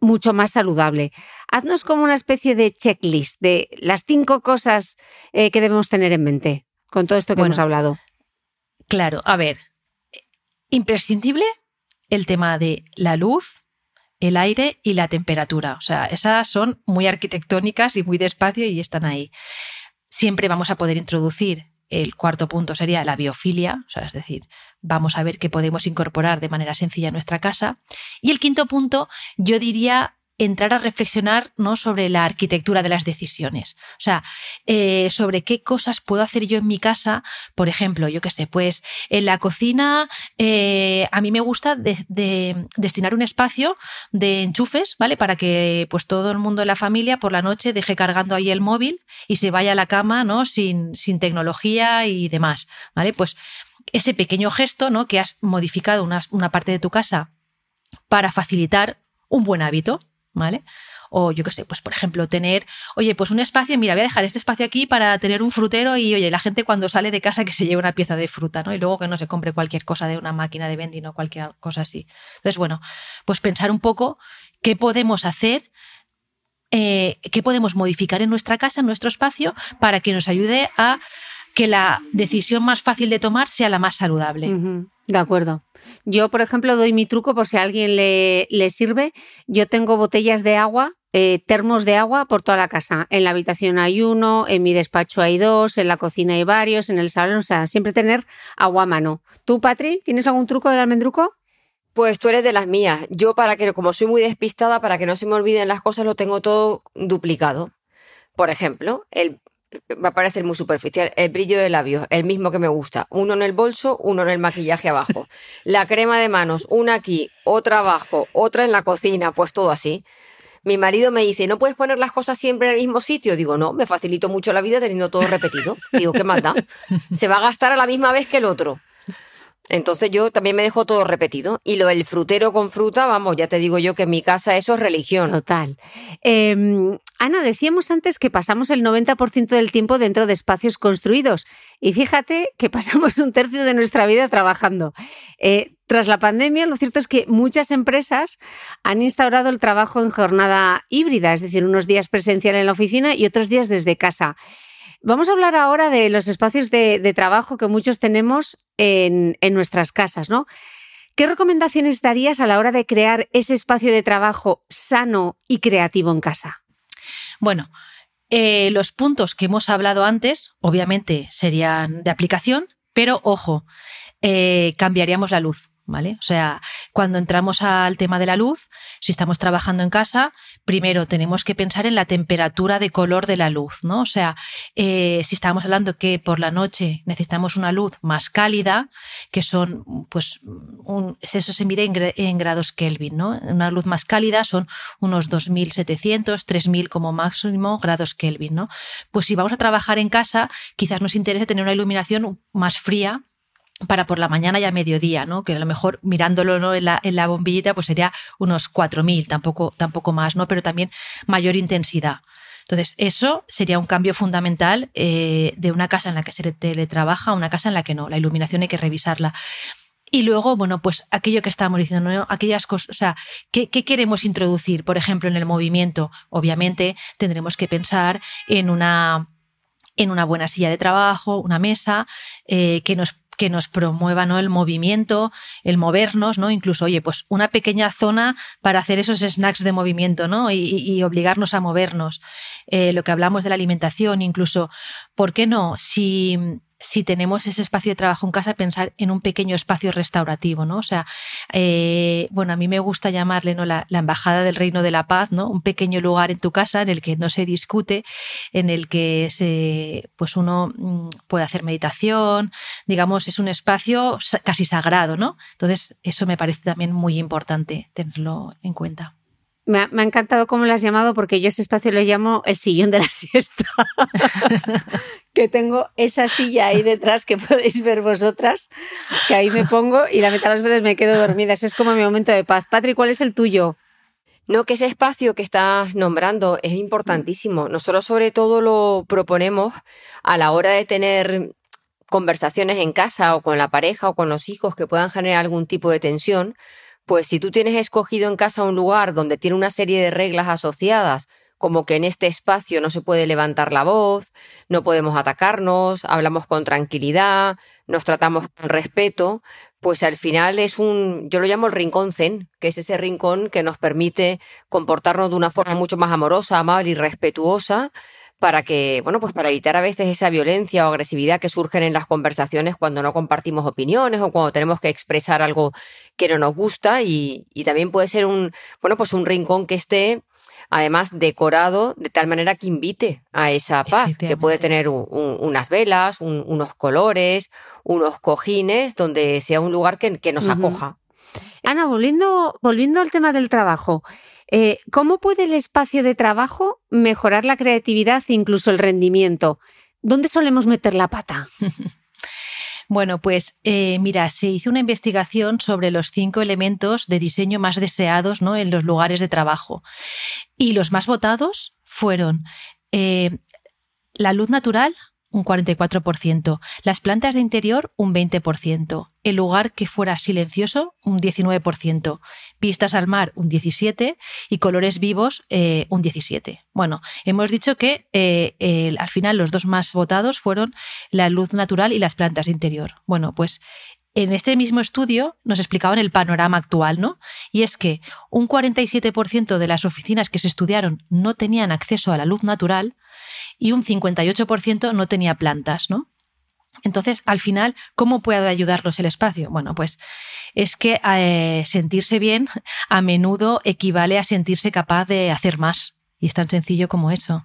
mucho más saludable. Haznos como una especie de checklist de las cinco cosas eh, que debemos tener en mente con todo esto que hemos hablado. Claro, a ver, imprescindible el tema de la luz, el aire y la temperatura. O sea, esas son muy arquitectónicas y muy despacio y están ahí. Siempre vamos a poder introducir el cuarto punto sería la biofilia, es decir, vamos a ver qué podemos incorporar de manera sencilla a nuestra casa. Y el quinto punto, yo diría entrar a reflexionar ¿no? sobre la arquitectura de las decisiones. O sea, eh, sobre qué cosas puedo hacer yo en mi casa. Por ejemplo, yo qué sé, pues en la cocina eh, a mí me gusta destinar un espacio de enchufes, ¿vale? Para que pues todo el mundo de la familia por la noche deje cargando ahí el móvil y se vaya a la cama, ¿no? Sin, sin tecnología y demás, ¿vale? Pues ese pequeño gesto, ¿no? Que has modificado una, una parte de tu casa para facilitar un buen hábito, ¿vale? O yo qué sé, pues por ejemplo, tener, oye, pues un espacio, mira, voy a dejar este espacio aquí para tener un frutero y, oye, la gente cuando sale de casa que se lleve una pieza de fruta, ¿no? Y luego que no se compre cualquier cosa de una máquina de vending o cualquier cosa así. Entonces, bueno, pues pensar un poco qué podemos hacer eh, qué podemos modificar en nuestra casa, en nuestro espacio, para que nos ayude a que la decisión más fácil de tomar sea la más saludable. De acuerdo. Yo, por ejemplo, doy mi truco por si a alguien le, le sirve. Yo tengo botellas de agua, eh, termos de agua por toda la casa. En la habitación hay uno, en mi despacho hay dos, en la cocina hay varios, en el salón, o sea, siempre tener agua a mano. ¿Tú, Patri, tienes algún truco del almendruco? Pues tú eres de las mías. Yo, para que, como soy muy despistada, para que no se me olviden las cosas, lo tengo todo duplicado. Por ejemplo, el va a parecer muy superficial, el brillo de labios, el mismo que me gusta, uno en el bolso, uno en el maquillaje abajo, la crema de manos, una aquí, otra abajo, otra en la cocina, pues todo así. Mi marido me dice, ¿no puedes poner las cosas siempre en el mismo sitio? Digo, no, me facilito mucho la vida teniendo todo repetido. Digo, ¿qué más da? Se va a gastar a la misma vez que el otro. Entonces yo también me dejo todo repetido. Y lo del frutero con fruta, vamos, ya te digo yo que en mi casa eso es religión. Total. Em, Ana, decíamos antes que pasamos el 90% del tiempo dentro de espacios construidos. Y fíjate que pasamos un tercio de nuestra vida trabajando. Eh, tras la pandemia, lo cierto es que muchas empresas han instaurado el trabajo en jornada híbrida, es decir, unos días presencial en la oficina y otros días desde casa. Vamos a hablar ahora de los espacios de, trabajo que muchos tenemos en, nuestras casas, ¿no? ¿Qué recomendaciones darías a la hora de crear ese espacio de trabajo sano y creativo en casa? Bueno, eh, los puntos que hemos hablado antes, obviamente, serían de aplicación, pero ojo, eh, cambiaríamos la luz. ¿Vale? O sea, cuando entramos al tema de la luz, si estamos trabajando en casa, primero tenemos que pensar en la temperatura de color de la luz, ¿no? O sea, eh, si estamos hablando que por la noche necesitamos una luz más cálida, que son, pues, eso se mide en, grados Kelvin, ¿no? Una luz más cálida son unos 2.700, 3.000 como máximo grados Kelvin, ¿no? Pues si vamos a trabajar en casa, quizás nos interese tener una iluminación más fría para por la mañana y a mediodía, ¿no? Que a lo mejor mirándolo ¿no? en, la, en la bombillita, pues sería unos 4.000, tampoco, tampoco más, ¿no? Pero también mayor intensidad. Entonces, eso sería un cambio fundamental eh, de una casa en la que se teletrabaja a una casa en la que no. La iluminación hay que revisarla. Y luego, bueno, pues aquello que estábamos diciendo, ¿no? aquellas cosas, o sea, ¿qué, queremos introducir? Por ejemplo, en el movimiento, obviamente tendremos que pensar en una, en una buena silla de trabajo, una mesa, eh, que nos que nos promueva ¿no? el movimiento, el movernos, ¿no? Incluso, oye, pues una pequeña zona para hacer esos snacks de movimiento, ¿no? Y, obligarnos a movernos. Eh, lo que hablamos de la alimentación, incluso, ¿por qué no? Si si tenemos ese espacio de trabajo en casa, pensar en un pequeño espacio restaurativo, ¿no? O sea, eh, bueno, a mí me gusta llamarle ¿no? La, embajada del reino de la paz, ¿no? Un pequeño lugar en tu casa en el que no se discute, en el que se, pues uno mm, puede hacer meditación, digamos, es un espacio casi sagrado, ¿no? Entonces, eso me parece también muy importante tenerlo en cuenta. Me ha, encantado cómo lo has llamado porque yo ese espacio lo llamo el sillón de la siesta. que tengo esa silla ahí detrás que podéis ver vosotras, que ahí me pongo y la mitad de las veces me quedo dormida. Ese es como mi momento de paz. Patri, ¿cuál es el tuyo? No, que ese espacio que estás nombrando es importantísimo. Nosotros sobre todo lo proponemos a la hora de tener conversaciones en casa o con la pareja o con los hijos que puedan generar algún tipo de tensión, pues si tú tienes escogido en casa un lugar donde tiene una serie de reglas asociadas, como que en este espacio no se puede levantar la voz, no podemos atacarnos, hablamos con tranquilidad, nos tratamos con respeto, pues al final es un, yo lo llamo el rincón zen, que es ese rincón que nos permite comportarnos de una forma mucho más amorosa, amable y respetuosa, para que, bueno, pues para evitar a veces esa violencia o agresividad que surgen en las conversaciones cuando no compartimos opiniones o cuando tenemos que expresar algo que no nos gusta y, y también puede ser un, bueno, pues un rincón que esté además decorado de tal manera que invite a esa paz, que puede tener unas velas, unos colores, unos cojines, donde sea un lugar que, nos acoja. Ana, volviendo, volviendo al tema del trabajo, eh, ¿Cómo puede el espacio de trabajo mejorar la creatividad e incluso el rendimiento? ¿Dónde solemos meter la pata? Bueno, pues eh, mira, se hizo una investigación sobre los cinco elementos de diseño más deseados ¿no? en los lugares de trabajo. Y los más votados fueron eh, la luz natural, un 44%, las plantas de interior un 20%, el lugar que fuera silencioso un 19%, vistas al mar un 17% y colores vivos eh, un 17%. Bueno, hemos dicho que eh, al final los dos más votados fueron la luz natural y las plantas de interior. Bueno, pues en este mismo estudio nos explicaban el panorama actual, ¿no? Y es que un 47% de las oficinas que se estudiaron no tenían acceso a la luz natural y un 58% no tenía plantas, ¿no? Entonces, al final, ¿cómo puede ayudarnos el espacio? Bueno, pues es que eh, sentirse bien a menudo equivale a sentirse capaz de hacer más. Y es tan sencillo como eso.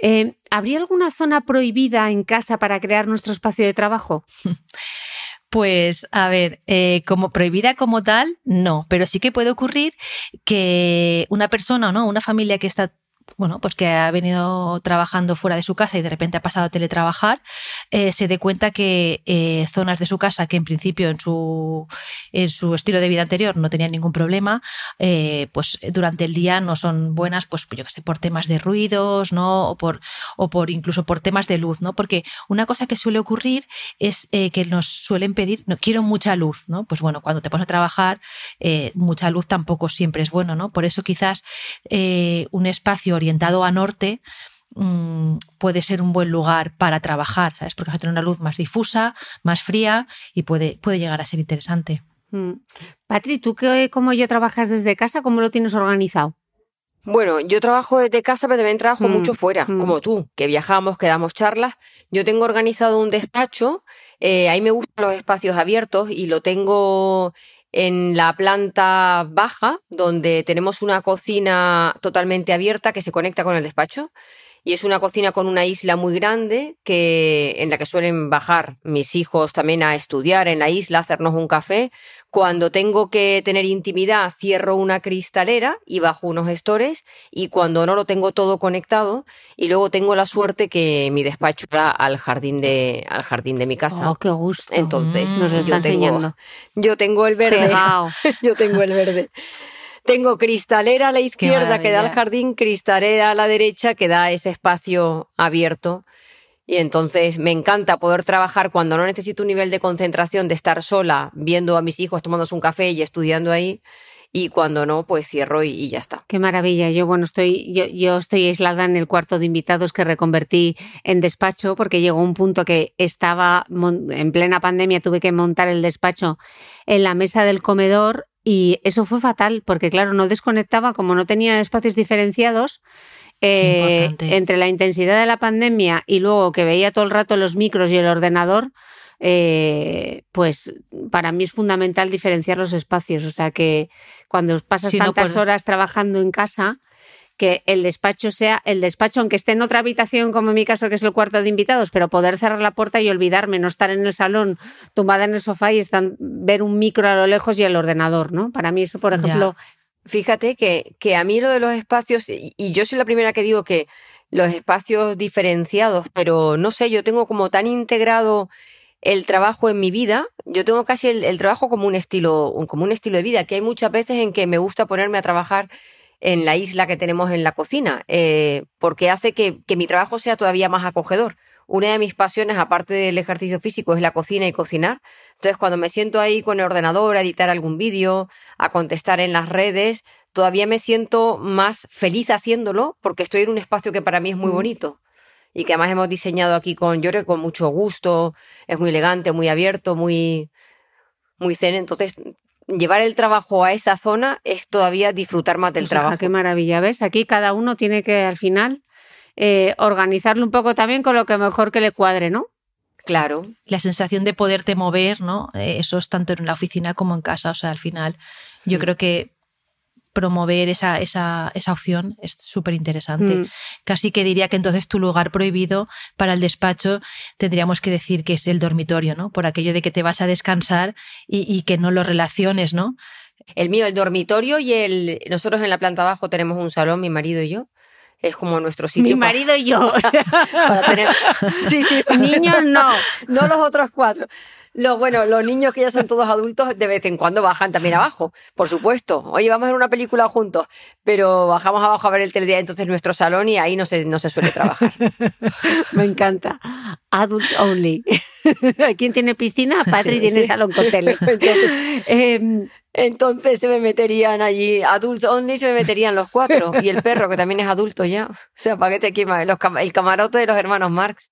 Eh, ¿Habría alguna zona prohibida en casa para crear nuestro espacio de trabajo? Pues a ver, eh, como prohibida como tal, no, pero sí que puede ocurrir que una persona o no, una familia que está bueno, pues que ha venido trabajando fuera de su casa y de repente ha pasado a teletrabajar, eh, se dé cuenta que eh, zonas de su casa que en principio en su, en su estilo de vida anterior no tenían ningún problema, eh, pues durante el día no son buenas, pues yo que sé, por temas de ruidos, ¿no? O por, o por incluso por temas de luz, ¿no? Porque una cosa que suele ocurrir es que nos suelen pedir, no quiero mucha luz, ¿no? Pues bueno, cuando te pones a trabajar, mucha luz tampoco siempre es bueno, ¿no? Por eso quizás un espacio orientado a norte mm, puede ser un buen lugar para trabajar, ¿sabes? Porque vas a tener una luz más difusa, más fría y puede, puede llegar a ser interesante. Mm. Patri, ¿tú que, como yo trabajas desde casa, cómo lo tienes organizado? Bueno, yo trabajo desde casa, pero también trabajo mm, mucho fuera, como tú, que viajamos, que damos charlas. Yo tengo organizado un despacho, eh, ahí me gustan los espacios abiertos y lo tengo en la planta baja, donde tenemos una cocina totalmente abierta que se conecta con el despacho. Y es una cocina con una isla muy grande que, en la que suelen bajar mis hijos también a estudiar en la isla, hacernos un café, cuando tengo que tener intimidad, cierro una cristalera y bajo unos gestores y cuando no lo tengo todo conectado y luego tengo la suerte que mi despacho da al jardín de al jardín de mi casa. Oh, qué gusto. Entonces, mm, Nos yo tengo yo tengo el verde. yo tengo el verde. Tengo cristalera a la izquierda que da al jardín, cristalera a la derecha que da ese espacio abierto y entonces me encanta poder trabajar cuando no necesito un nivel de concentración de estar sola viendo a mis hijos tomándose un café y estudiando ahí. Y cuando no, pues cierro y, ya está. Qué maravilla. Yo, bueno, estoy, yo, yo, estoy aislada en el cuarto de invitados que reconvertí en despacho porque llegó un punto que estaba en plena pandemia, tuve que montar el despacho en la mesa del comedor y eso fue fatal porque, claro, no desconectaba, como no tenía espacios diferenciados eh, entre la intensidad de la pandemia y luego que veía todo el rato los micros y el ordenador, eh, pues para mí es fundamental diferenciar los espacios. O sea que cuando pasas tantas horas trabajando en casa, que el despacho sea el despacho, aunque esté en otra habitación, como en mi caso, que es el cuarto de invitados, pero poder cerrar la puerta y olvidarme, no estar en el salón tumbada en el sofá y estar, ver un micro a lo lejos y el ordenador, ¿no? Para mí eso, por ejemplo, Fíjate que, que a mí lo de los espacios, y yo soy la primera que digo que los espacios diferenciados, pero no sé, yo tengo como tan integrado el trabajo en mi vida, yo tengo casi el, trabajo como un estilo, como un estilo de vida, que hay muchas veces en que me gusta ponerme a trabajar en la isla que tenemos en la cocina, eh, porque hace que, que mi trabajo sea todavía más acogedor una de mis pasiones, aparte del ejercicio físico, es la cocina y cocinar. Entonces, cuando me siento ahí con el ordenador a editar algún vídeo, a contestar en las redes, todavía me siento más feliz haciéndolo porque estoy en un espacio que para mí es muy bonito y que además hemos diseñado aquí con, yo con mucho gusto, es muy elegante, muy abierto, muy, muy zen. Entonces, llevar el trabajo a esa zona es todavía disfrutar más del pues trabajo. Qué maravilla, ¿ves? Aquí cada uno tiene que al final eh, organizarlo un poco también con lo que mejor que le cuadre, ¿no? Claro. La sensación de poderte mover, ¿no? Eh, eso es tanto en la oficina como en casa. O sea, al final, yo creo que promover esa, esa, esa opción es súper interesante. Mm. Casi que diría que entonces tu lugar prohibido para el despacho tendríamos que decir que es el dormitorio, ¿no? Por aquello de que te vas a descansar y, y que no lo relaciones, ¿no? El mío, el dormitorio y el. Nosotros en la planta abajo tenemos un salón, mi marido y yo es como nuestro sitio. Mi marido y yo, o sea, para tener. Sí, sí, niños no, no los otros cuatro. Lo, bueno, los niños que ya son todos adultos de vez en cuando bajan también abajo, por supuesto. Oye, vamos a ver una película juntos, pero bajamos abajo a ver el telediario, entonces nuestro salón y ahí no se, no se suele trabajar. Me encanta. Adults only. ¿Quién tiene piscina? Padre tiene salón con tele. Entonces, em, entonces se me meterían allí, adults only se me meterían los cuatro y el perro que también es adulto ya. O sea, ¿para qué te aquí el camarote de los hermanos Marx?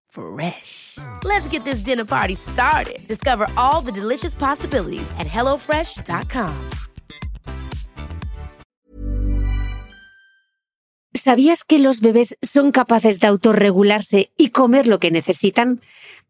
Fresh. Let's get this dinner party started. Discover all the delicious possibilities at hellofresh.com. ¿Sabías que los bebés son capaces de autorregularse y comer lo que necesitan?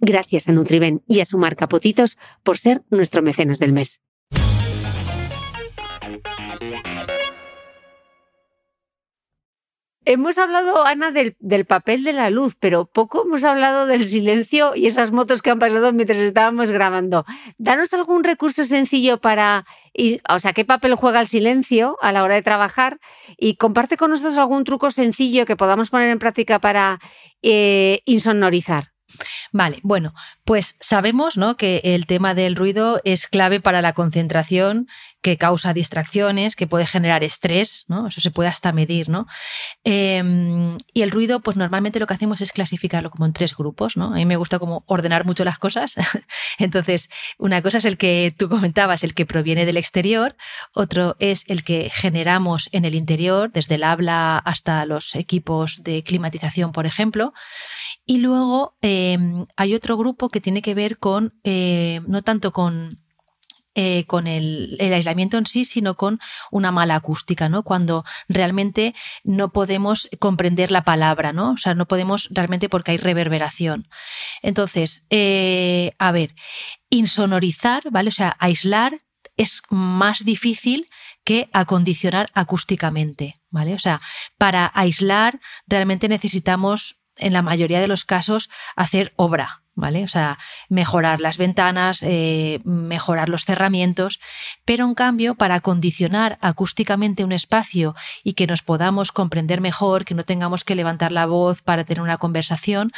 Gracias a Nutriben y a su marca Potitos por ser nuestro mecenas del mes. Hemos hablado, Ana, del, papel de la luz, pero poco hemos hablado del silencio y esas motos que han pasado mientras estábamos grabando. Danos algún recurso sencillo para, o sea, qué papel juega el silencio a la hora de trabajar y comparte con nosotros algún truco sencillo que podamos poner en práctica para eh, insonorizar. Vale, bueno, pues sabemos ¿no? que el tema del ruido es clave para la concentración, que causa distracciones, que puede generar estrés, ¿no? Eso se puede hasta medir, ¿no? Em, y el ruido, pues normalmente lo que hacemos es clasificarlo como en tres grupos, ¿no? A mí me gusta como ordenar mucho las cosas. Entonces, una cosa es el que tú comentabas, el que proviene del exterior, otro es el que generamos en el interior, desde el habla hasta los equipos de climatización, por ejemplo. Y luego em, hay otro grupo que tiene que ver con, eh, no tanto con eh, con el, aislamiento en sí, sino con una mala acústica, ¿no? Cuando realmente no podemos comprender la palabra, ¿no? O sea, no podemos realmente porque hay reverberación. Entonces, eh, a ver, insonorizar, ¿vale? O sea, aislar es más difícil que acondicionar acústicamente, ¿vale? O sea, para aislar realmente necesitamos, en la mayoría de los casos, hacer obra, ¿vale? O sea, mejorar las ventanas, eh, mejorar los cerramientos, pero en cambio, para condicionar acústicamente un espacio y que nos podamos comprender mejor, que no tengamos que levantar la voz para tener una conversación,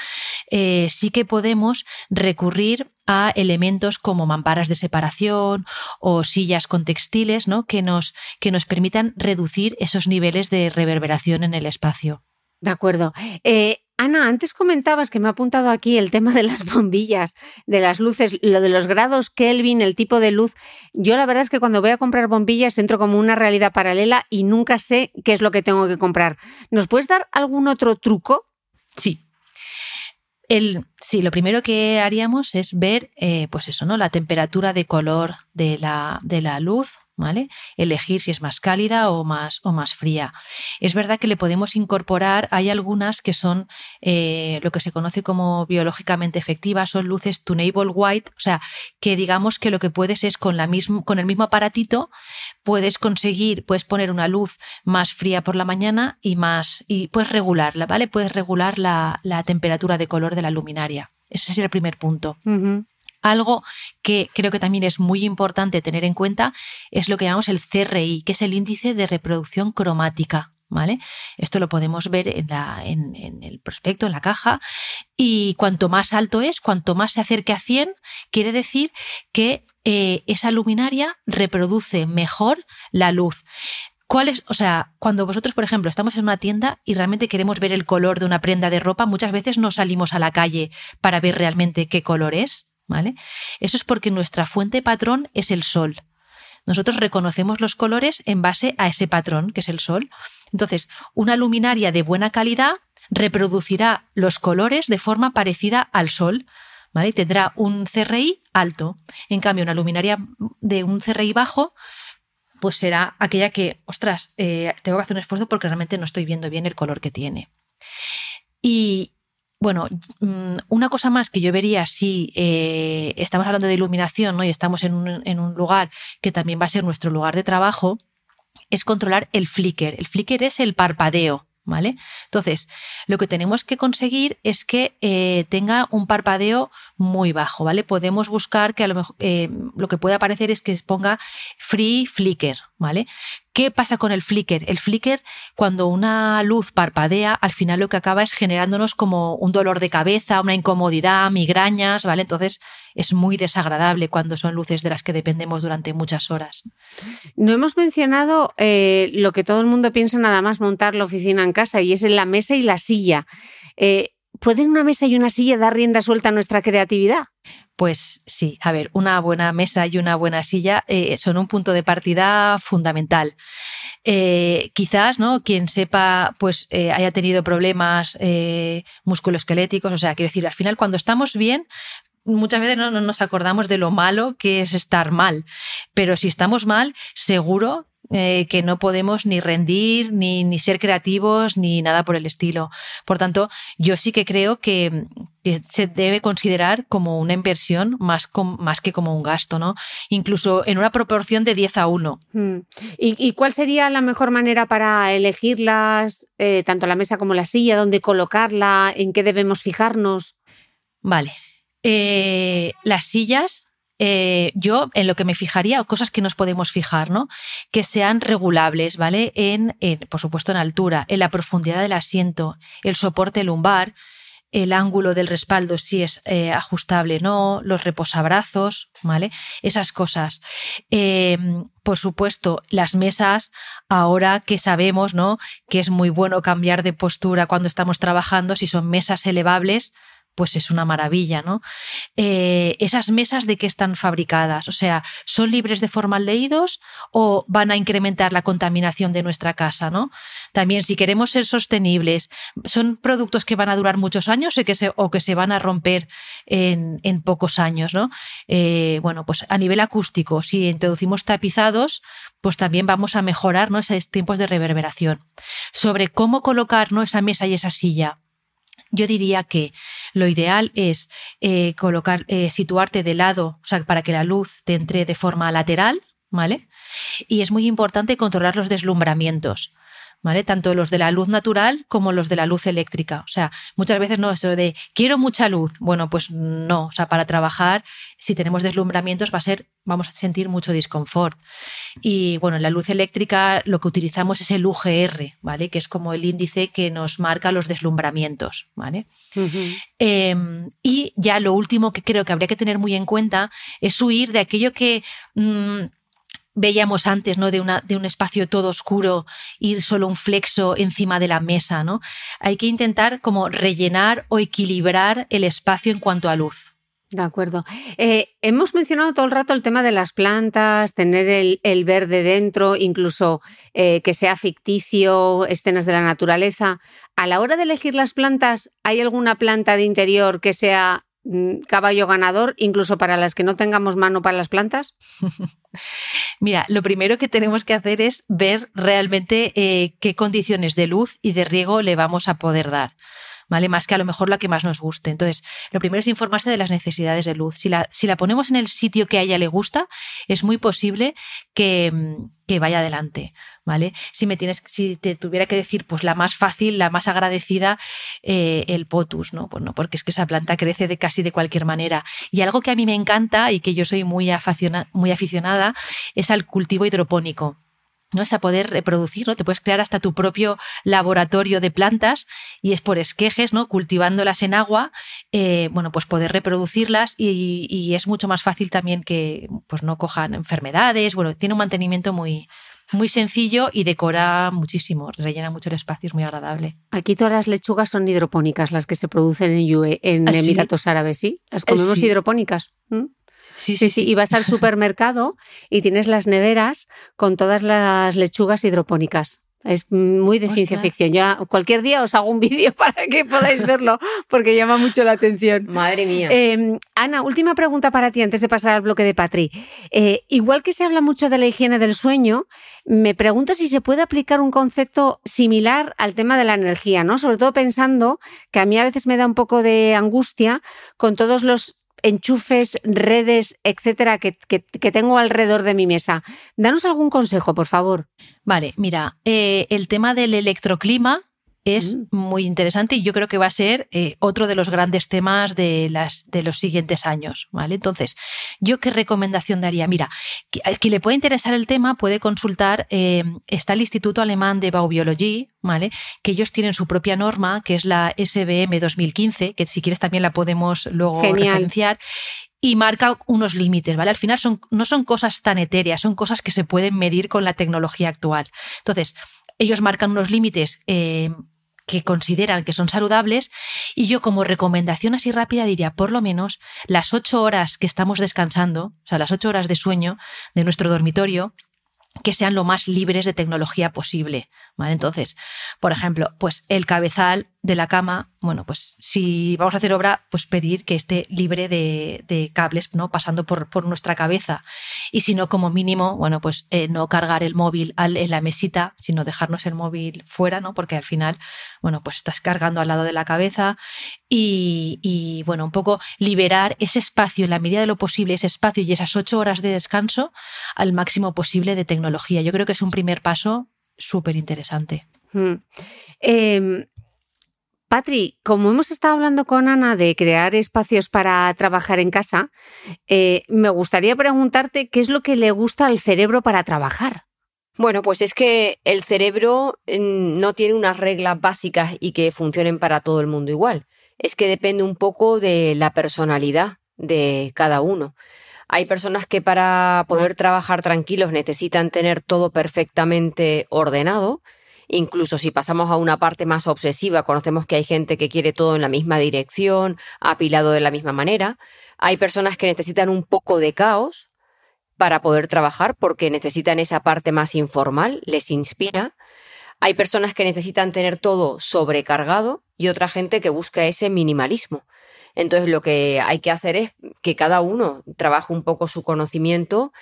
eh, sí que podemos recurrir a elementos como mamparas de separación o sillas con textiles, ¿no? Que nos, que nos permitan reducir esos niveles de reverberación en el espacio. De acuerdo. Eh, Ana, antes comentabas que me ha apuntado aquí el tema de las bombillas, de las luces, lo de los grados Kelvin, el tipo de luz. Yo la verdad es que cuando voy a comprar bombillas entro como una realidad paralela y nunca sé qué es lo que tengo que comprar. ¿Nos puedes dar algún otro truco? Sí. El, sí, lo primero que haríamos es ver, eh, pues eso, ¿no? La temperatura de color de la, de la luz Elegir si es más cálida o más, o más fría. Es verdad que le podemos incorporar, hay algunas que son eh, lo que se conoce como biológicamente efectivas, son luces tunable white, o sea, que digamos que lo que puedes es con, la con el mismo aparatito, puedes conseguir, puedes poner una luz más fría por la mañana y más, y puedes regularla, ¿vale? Puedes regular la, temperatura de color de la luminaria. Ese sería el primer punto. Algo que creo que también es muy importante tener en cuenta es lo que llamamos el CRI, que es el índice de reproducción cromática. ¿Vale? Esto lo podemos ver en, la, en, el prospecto, en la caja, y cuanto más alto es, cuanto más se acerque a 100, quiere decir que eh, esa luminaria reproduce mejor la luz. ¿Cuál es, o sea, cuando vosotros, por ejemplo, estamos en una tienda y realmente queremos ver el color de una prenda de ropa, muchas veces no salimos a la calle para ver realmente qué color es. ¿Vale? Eso es porque nuestra fuente patrón es el sol. Nosotros reconocemos los colores en base a ese patrón, que es el sol. Entonces, una luminaria de buena calidad reproducirá los colores de forma parecida al sol. ¿Vale? tendrá un CRI alto. En cambio, una luminaria de un CRI bajo, pues será aquella que, ostras, eh, tengo que hacer un esfuerzo porque realmente no estoy viendo bien el color que tiene. Y, bueno, mm, una cosa más que yo vería si eh, estamos hablando de iluminación ¿no? y estamos en un, lugar que también va a ser nuestro lugar de trabajo, es controlar el flicker. El flicker es el parpadeo. ¿Vale? Entonces, lo que tenemos que conseguir es que eh, tenga un parpadeo muy bajo, ¿vale? Podemos buscar que a lo mejor eh, lo que puede aparecer es que ponga free flicker, ¿vale? ¿Qué pasa con el flicker? El flicker, cuando una luz parpadea, al final lo que acaba es generándonos como un dolor de cabeza, una incomodidad, migrañas, ¿vale? Entonces es muy desagradable cuando son luces de las que dependemos durante muchas horas. No hemos mencionado eh, lo que todo el mundo piensa nada más montar la oficina en casa y es en la mesa y la silla. Eh, ¿Pueden una mesa y una silla dar rienda suelta a nuestra creatividad? Pues sí, a ver, una buena mesa y una buena silla eh, son un punto de partida fundamental. Eh, quizás, ¿no? Quien sepa, pues eh, haya tenido problemas musculoesqueléticos, o sea, quiero decir, al final cuando estamos bien, muchas veces no, nos acordamos de lo malo que es estar mal, pero si estamos mal, seguro eh, que no podemos ni rendir, ni, ni, ser creativos, ni nada por el estilo. Por tanto, yo sí que creo que, se debe considerar como una inversión más, más que como un gasto, ¿no? Incluso en una proporción de 10 a 1. Mm. ¿Y, cuál sería la mejor manera para elegirlas, eh, tanto la mesa como la silla, dónde colocarla, en qué debemos fijarnos? Vale. Eh, las sillas eh, yo en lo que me fijaría, o cosas que nos podemos fijar, ¿no? Que sean regulables, ¿vale? En, por supuesto, en altura, en la profundidad del asiento, el soporte lumbar, el ángulo del respaldo, si es eh, ajustable no, los reposabrazos, ¿vale? Esas cosas. Em, por supuesto, las mesas, ahora que sabemos, ¿no? Que es muy bueno cambiar de postura cuando estamos trabajando, si son mesas elevables, pues es una maravilla, ¿no? Eh, esas mesas de qué están fabricadas, o sea, ¿son libres de formaldehídos o van a incrementar la contaminación de nuestra casa, ¿no? También, si queremos ser sostenibles, ¿son productos que van a durar muchos años o que se, van a romper en, pocos años, ¿no? Eh, bueno, pues a nivel acústico, si introducimos tapizados, pues también vamos a mejorar ¿no? esos tiempos de reverberación. Sobre cómo colocar ¿no? esa mesa y esa silla yo diría que lo ideal es eh, colocar, eh, situarte de lado, o sea, para que la luz te entre de forma lateral, ¿vale? Y es muy importante controlar los deslumbramientos. ¿Vale? Tanto los de la luz natural como los de la luz eléctrica. O sea, muchas veces no, eso de quiero mucha luz. Bueno, pues no. O sea, para trabajar, si tenemos deslumbramientos, va a ser, vamos a sentir mucho disconfort. Y bueno, en la luz eléctrica lo que utilizamos es el UGR, ¿vale? Que es como el índice que nos marca los deslumbramientos, ¿vale? Em, y ya lo último que creo que habría que tener muy en cuenta es huir de aquello que. Mm, veíamos antes, ¿no? De, una, de un espacio todo oscuro, ir solo un flexo encima de la mesa, ¿no? Hay que intentar como rellenar o equilibrar el espacio en cuanto a luz. De acuerdo. Eh, hemos mencionado todo el rato el tema de las plantas, tener el, verde dentro, incluso eh, que sea ficticio, escenas de la naturaleza. A la hora de elegir las plantas, ¿hay alguna planta de interior que sea caballo ganador, incluso para las que no tengamos mano para las plantas? Mira, lo primero que tenemos que hacer es ver realmente eh, qué condiciones de luz y de riego le vamos a poder dar. ¿Vale? Más que a lo mejor la que más nos guste. Entonces, lo primero es informarse de las necesidades de luz. Si la, si la ponemos en el sitio que a ella le gusta, es muy posible que, mm, que vaya adelante. ¿vale? Si me tienes, si te tuviera que decir, pues la más fácil, la más agradecida, eh, el potus, ¿no? Pues no, porque es que esa planta crece de casi de cualquier manera. Y algo que a mí me encanta y que yo soy muy, muy aficionada es al cultivo hidropónico. ¿No? Es a poder reproducir, ¿no? Te puedes crear hasta tu propio laboratorio de plantas y es por esquejes, ¿no? Cultivándolas en agua, eh, bueno, pues poder reproducirlas y, y, es mucho más fácil también que pues no cojan enfermedades, bueno, tiene un mantenimiento muy, muy sencillo y decora muchísimo, rellena mucho el espacio, es muy agradable. Aquí todas las lechugas son hidropónicas, las que se producen en, en ¿Ah, Emiratos Árabes, ¿sí? Las comemos hidropónicas. Sí, Sí, sí, y vas al supermercado y tienes las neveras con todas las lechugas hidropónicas. Es muy de ciencia ficción. Ya cualquier día os hago un vídeo para que podáis verlo, porque llama mucho la atención. Madre mía. Eh, Ana, última pregunta para ti antes de pasar al bloque de Patri. Eh, igual que se habla mucho de la higiene del sueño, me pregunto si se puede aplicar un concepto similar al tema de la energía, ¿no? Sobre todo pensando que a mí a veces me da un poco de angustia con todos los enchufes, redes, etcétera, que, que- tengo alrededor de mi mesa. Danos algún consejo, por favor. Vale, mira, eh, el tema del electroclima es Mm. muy interesante y yo creo que va a ser eh, otro de los grandes temas de, las, de los siguientes años, ¿vale? Entonces, ¿yo qué recomendación daría? Mira, a quien le puede interesar el tema puede consultar, eh, está el Instituto Alemán de Baubiologie, ¿vale? Que ellos tienen su propia norma, que es la SBM 2015, que si quieres también la podemos luego Genial. referenciar y marca unos límites, ¿vale? Al final son, no son cosas tan etéreas, son cosas que se pueden medir con la tecnología actual. Entonces, ellos marcan unos límites eh, que consideran que son saludables y yo como recomendación así rápida diría, por lo menos las ocho horas que estamos descansando, o sea, las ocho horas de sueño de nuestro dormitorio, que sean lo más libres de tecnología posible. Entonces, por ejemplo, pues el cabezal de la cama, bueno, pues si vamos a hacer obra, pues pedir que esté libre de, de cables, ¿no? Pasando por, por nuestra cabeza. Y si no, como mínimo, bueno, pues eh, no cargar el móvil al- en la mesita, sino dejarnos el móvil fuera, ¿no? Porque al final, bueno, pues estás cargando al lado de la cabeza y, y, bueno, un poco liberar ese espacio, en la medida de lo posible, ese espacio y esas ocho horas de descanso al máximo posible de tecnología. Yo creo que es un primer paso súper interesante. Mm. Eh, Patri, como hemos estado hablando con Ana de crear espacios para trabajar en casa, eh, me gustaría preguntarte qué es lo que le gusta al cerebro para trabajar. Bueno, pues es que el cerebro mm, no tiene unas reglas básicas y que funcionen para todo el mundo igual. Es que depende un poco de la personalidad de cada uno. Hay personas que para poder trabajar tranquilos necesitan tener todo perfectamente ordenado. Incluso si pasamos a una parte más obsesiva, conocemos que hay gente que quiere todo en la misma dirección, apilado de la misma manera. Hay personas que necesitan un poco de caos para poder trabajar porque necesitan esa parte más informal, les inspira. Hay personas que necesitan tener todo sobrecargado y otra gente que busca ese minimalismo. Entonces lo que hay que hacer es que cada uno trabaje un poco su conocimiento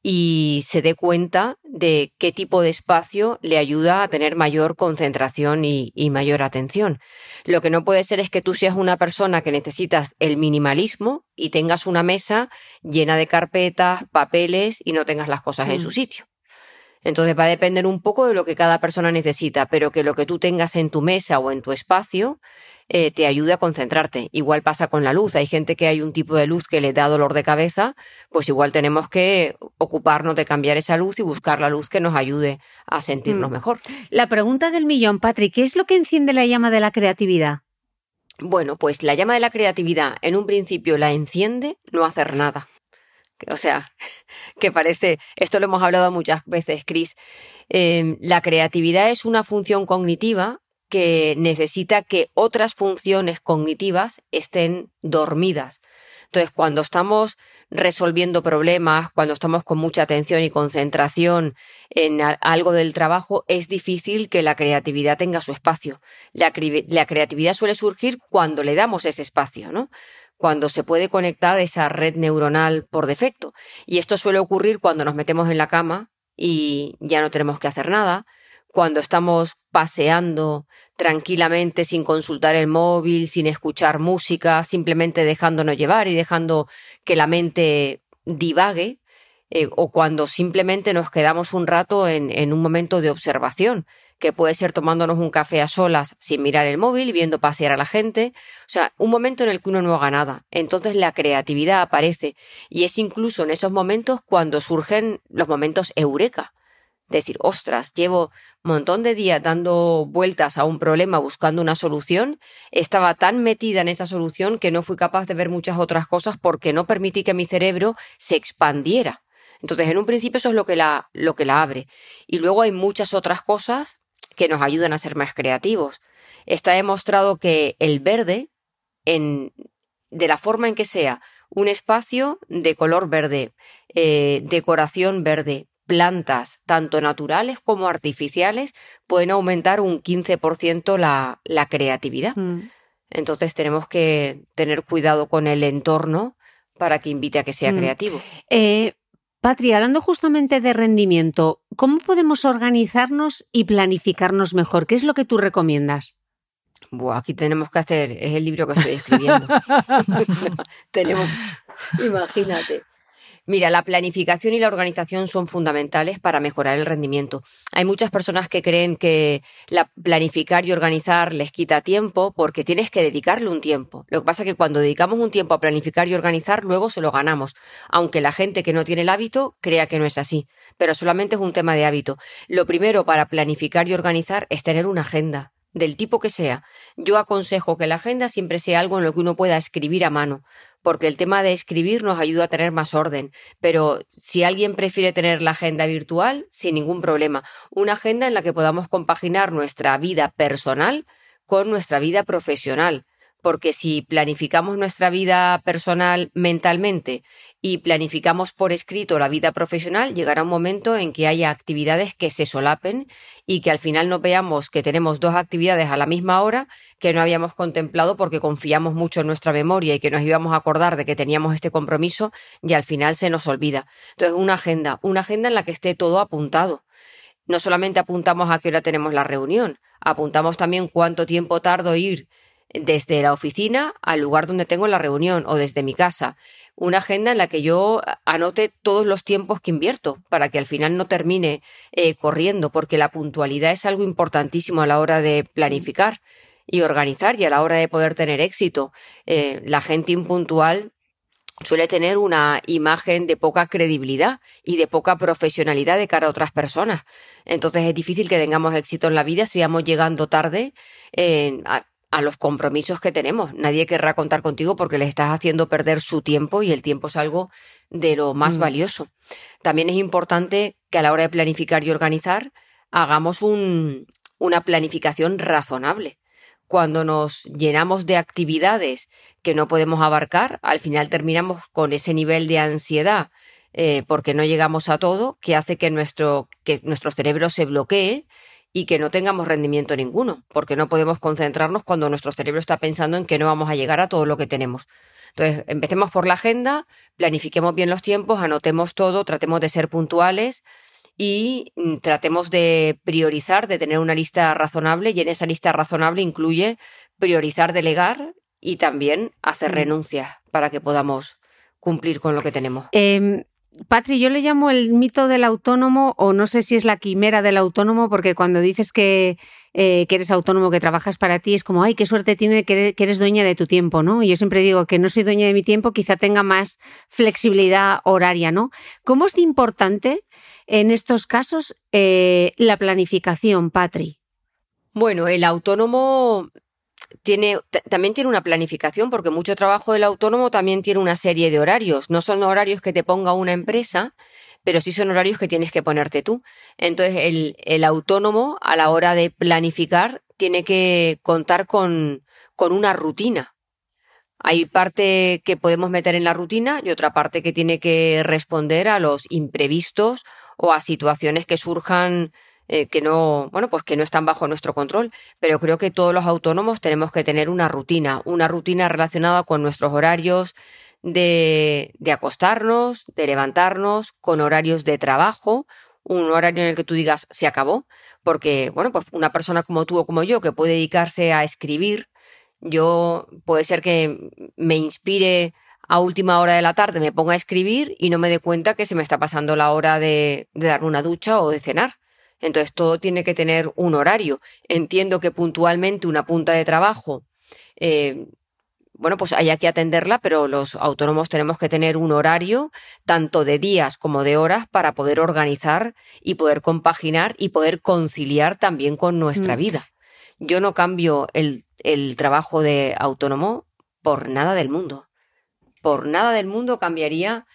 y se dé cuenta de qué tipo de espacio le ayuda a tener mayor concentración y, y mayor atención. Lo que no puede ser es que tú seas una persona que necesitas el minimalismo y tengas una mesa llena de carpetas, papeles y no tengas las cosas en Mm. su sitio. Entonces va a depender un poco de lo que cada persona necesita, pero que lo que tú tengas en tu mesa o en tu espacio eh, te ayude a concentrarte. Igual pasa con la luz. Hay gente que hay un tipo de luz que le da dolor de cabeza, pues igual tenemos que ocuparnos de cambiar esa luz y buscar la luz que nos ayude a sentirnos Mm. mejor. La pregunta del millón, Patri, ¿qué es lo que enciende la llama de la creatividad? Bueno, pues la llama de la creatividad en un principio la enciende no hacer nada. O sea, que parece, esto lo hemos hablado muchas veces, Chris, eh, la creatividad es una función cognitiva que necesita que otras funciones cognitivas estén dormidas. Entonces, cuando estamos resolviendo problemas, cuando estamos con mucha atención y concentración en algo del trabajo, es difícil que la creatividad tenga su espacio. La, la creatividad suele surgir cuando le damos ese espacio, ¿no? Cuando se puede conectar esa red neuronal por defecto. Y esto suele ocurrir cuando nos metemos en la cama y ya no tenemos que hacer nada, cuando estamos paseando tranquilamente sin consultar el móvil, sin escuchar música, simplemente dejándonos llevar y dejando que la mente divague, eh, o cuando simplemente nos quedamos un rato en, en un momento de observación, que puede ser tomándonos un café a solas sin mirar el móvil, viendo pasear a la gente, o sea, un momento en el que uno no haga nada. Entonces la creatividad aparece y es incluso en esos momentos cuando surgen los momentos eureka. Decir, ostras, llevo un montón de días dando vueltas a un problema buscando una solución, estaba tan metida en esa solución que no fui capaz de ver muchas otras cosas porque no permití que mi cerebro se expandiera. Entonces, en un principio eso es lo que la, lo que la abre. Y luego hay muchas otras cosas que nos ayudan a ser más creativos. Está demostrado que el verde, en, de la forma en que sea, un espacio de color verde, eh, decoración verde, plantas, tanto naturales como artificiales, pueden aumentar un 15% la, la creatividad. Mm. Entonces tenemos que tener cuidado con el entorno para que invite a que sea Mm. creativo. Eh, Patri, hablando justamente de rendimiento, ¿cómo podemos organizarnos y planificarnos mejor? ¿Qué es lo que tú recomiendas? Buah, aquí tenemos que hacer, es el libro que estoy escribiendo. tenemos, imagínate. Mira, la planificación y la organización son fundamentales para mejorar el rendimiento. Hay muchas personas que creen que la planificar y organizar les quita tiempo porque tienes que dedicarle un tiempo. Lo que pasa es que cuando dedicamos un tiempo a planificar y organizar, luego se lo ganamos, aunque la gente que no tiene el hábito crea que no es así. Pero solamente es un tema de hábito. Lo primero para planificar y organizar es tener una agenda del tipo que sea. Yo aconsejo que la agenda siempre sea algo en lo que uno pueda escribir a mano, porque el tema de escribir nos ayuda a tener más orden. Pero si alguien prefiere tener la agenda virtual, sin ningún problema. Una agenda en la que podamos compaginar nuestra vida personal con nuestra vida profesional. Porque si planificamos nuestra vida personal mentalmente y planificamos por escrito la vida profesional, llegará un momento en que haya actividades que se solapen y que al final no veamos que tenemos dos actividades a la misma hora que no habíamos contemplado porque confiamos mucho en nuestra memoria y que nos íbamos a acordar de que teníamos este compromiso y al final se nos olvida. Entonces, una agenda, una agenda en la que esté todo apuntado. No solamente apuntamos a qué hora tenemos la reunión, apuntamos también cuánto tiempo tardo ir desde la oficina al lugar donde tengo la reunión o desde mi casa. Una agenda en la que yo anote todos los tiempos que invierto para que al final no termine eh, corriendo, porque la puntualidad es algo importantísimo a la hora de planificar y organizar y a la hora de poder tener éxito. Eh, la gente impuntual suele tener una imagen de poca credibilidad y de poca profesionalidad de cara a otras personas. Entonces es difícil que tengamos éxito en la vida si vamos llegando tarde eh, a los compromisos que tenemos. Nadie querrá contar contigo porque les estás haciendo perder su tiempo y el tiempo es algo de lo más Mm. valioso. También es importante que a la hora de planificar y organizar hagamos un, una planificación razonable. Cuando nos llenamos de actividades que no podemos abarcar, al final terminamos con ese nivel de ansiedad eh, porque no llegamos a todo, que hace que nuestro, que nuestro cerebro se bloquee y que no tengamos rendimiento ninguno, porque no podemos concentrarnos cuando nuestro cerebro está pensando en que no vamos a llegar a todo lo que tenemos. Entonces, empecemos por la agenda, planifiquemos bien los tiempos, anotemos todo, tratemos de ser puntuales y mm, tratemos de priorizar, de tener una lista razonable y en esa lista razonable incluye priorizar delegar y también hacer Mm. renuncias para que podamos cumplir con lo que tenemos. Eh, Patri, yo le llamo el mito del autónomo, o no sé si es la quimera del autónomo, porque cuando dices que, eh, eres autónomo, que trabajas para ti, es como, ay, qué suerte tiene que eres, dueña de tu tiempo, ¿no? Y yo siempre digo que no soy dueña de mi tiempo, quizá tenga más flexibilidad horaria, ¿no? ¿Cómo es importante en estos casos eh, la planificación, Patri? Bueno, el autónomo tiene, también tiene una planificación porque mucho trabajo del autónomo también tiene una serie de horarios. No son horarios que te ponga una empresa, pero sí son horarios que tienes que ponerte tú. Entonces, el, el autónomo a la hora de planificar tiene que contar con, con una rutina. Hay parte que podemos meter en la rutina y otra parte que tiene que responder a los imprevistos o a situaciones que surjan eh, que no, bueno, pues que no están bajo nuestro control. Pero creo que todos los autónomos tenemos que tener una rutina, una rutina relacionada con nuestros horarios de, de acostarnos, de levantarnos, con horarios de trabajo, un horario en el que tú digas se acabó, porque, bueno, pues una persona como tú o como yo que puede dedicarse a escribir, yo puede ser que me inspire a última hora de la tarde, me ponga a escribir y no me dé cuenta que se me está pasando la hora de, de dar una ducha o de cenar. Entonces todo tiene que tener un horario. Entiendo que puntualmente una punta de trabajo, eh, bueno, pues haya que atenderla, pero los autónomos tenemos que tener un horario, tanto de días como de horas, para poder organizar y poder compaginar y poder conciliar también con nuestra Mm. vida. Yo no cambio el, el trabajo de autónomo por nada del mundo. Por nada del mundo cambiaría,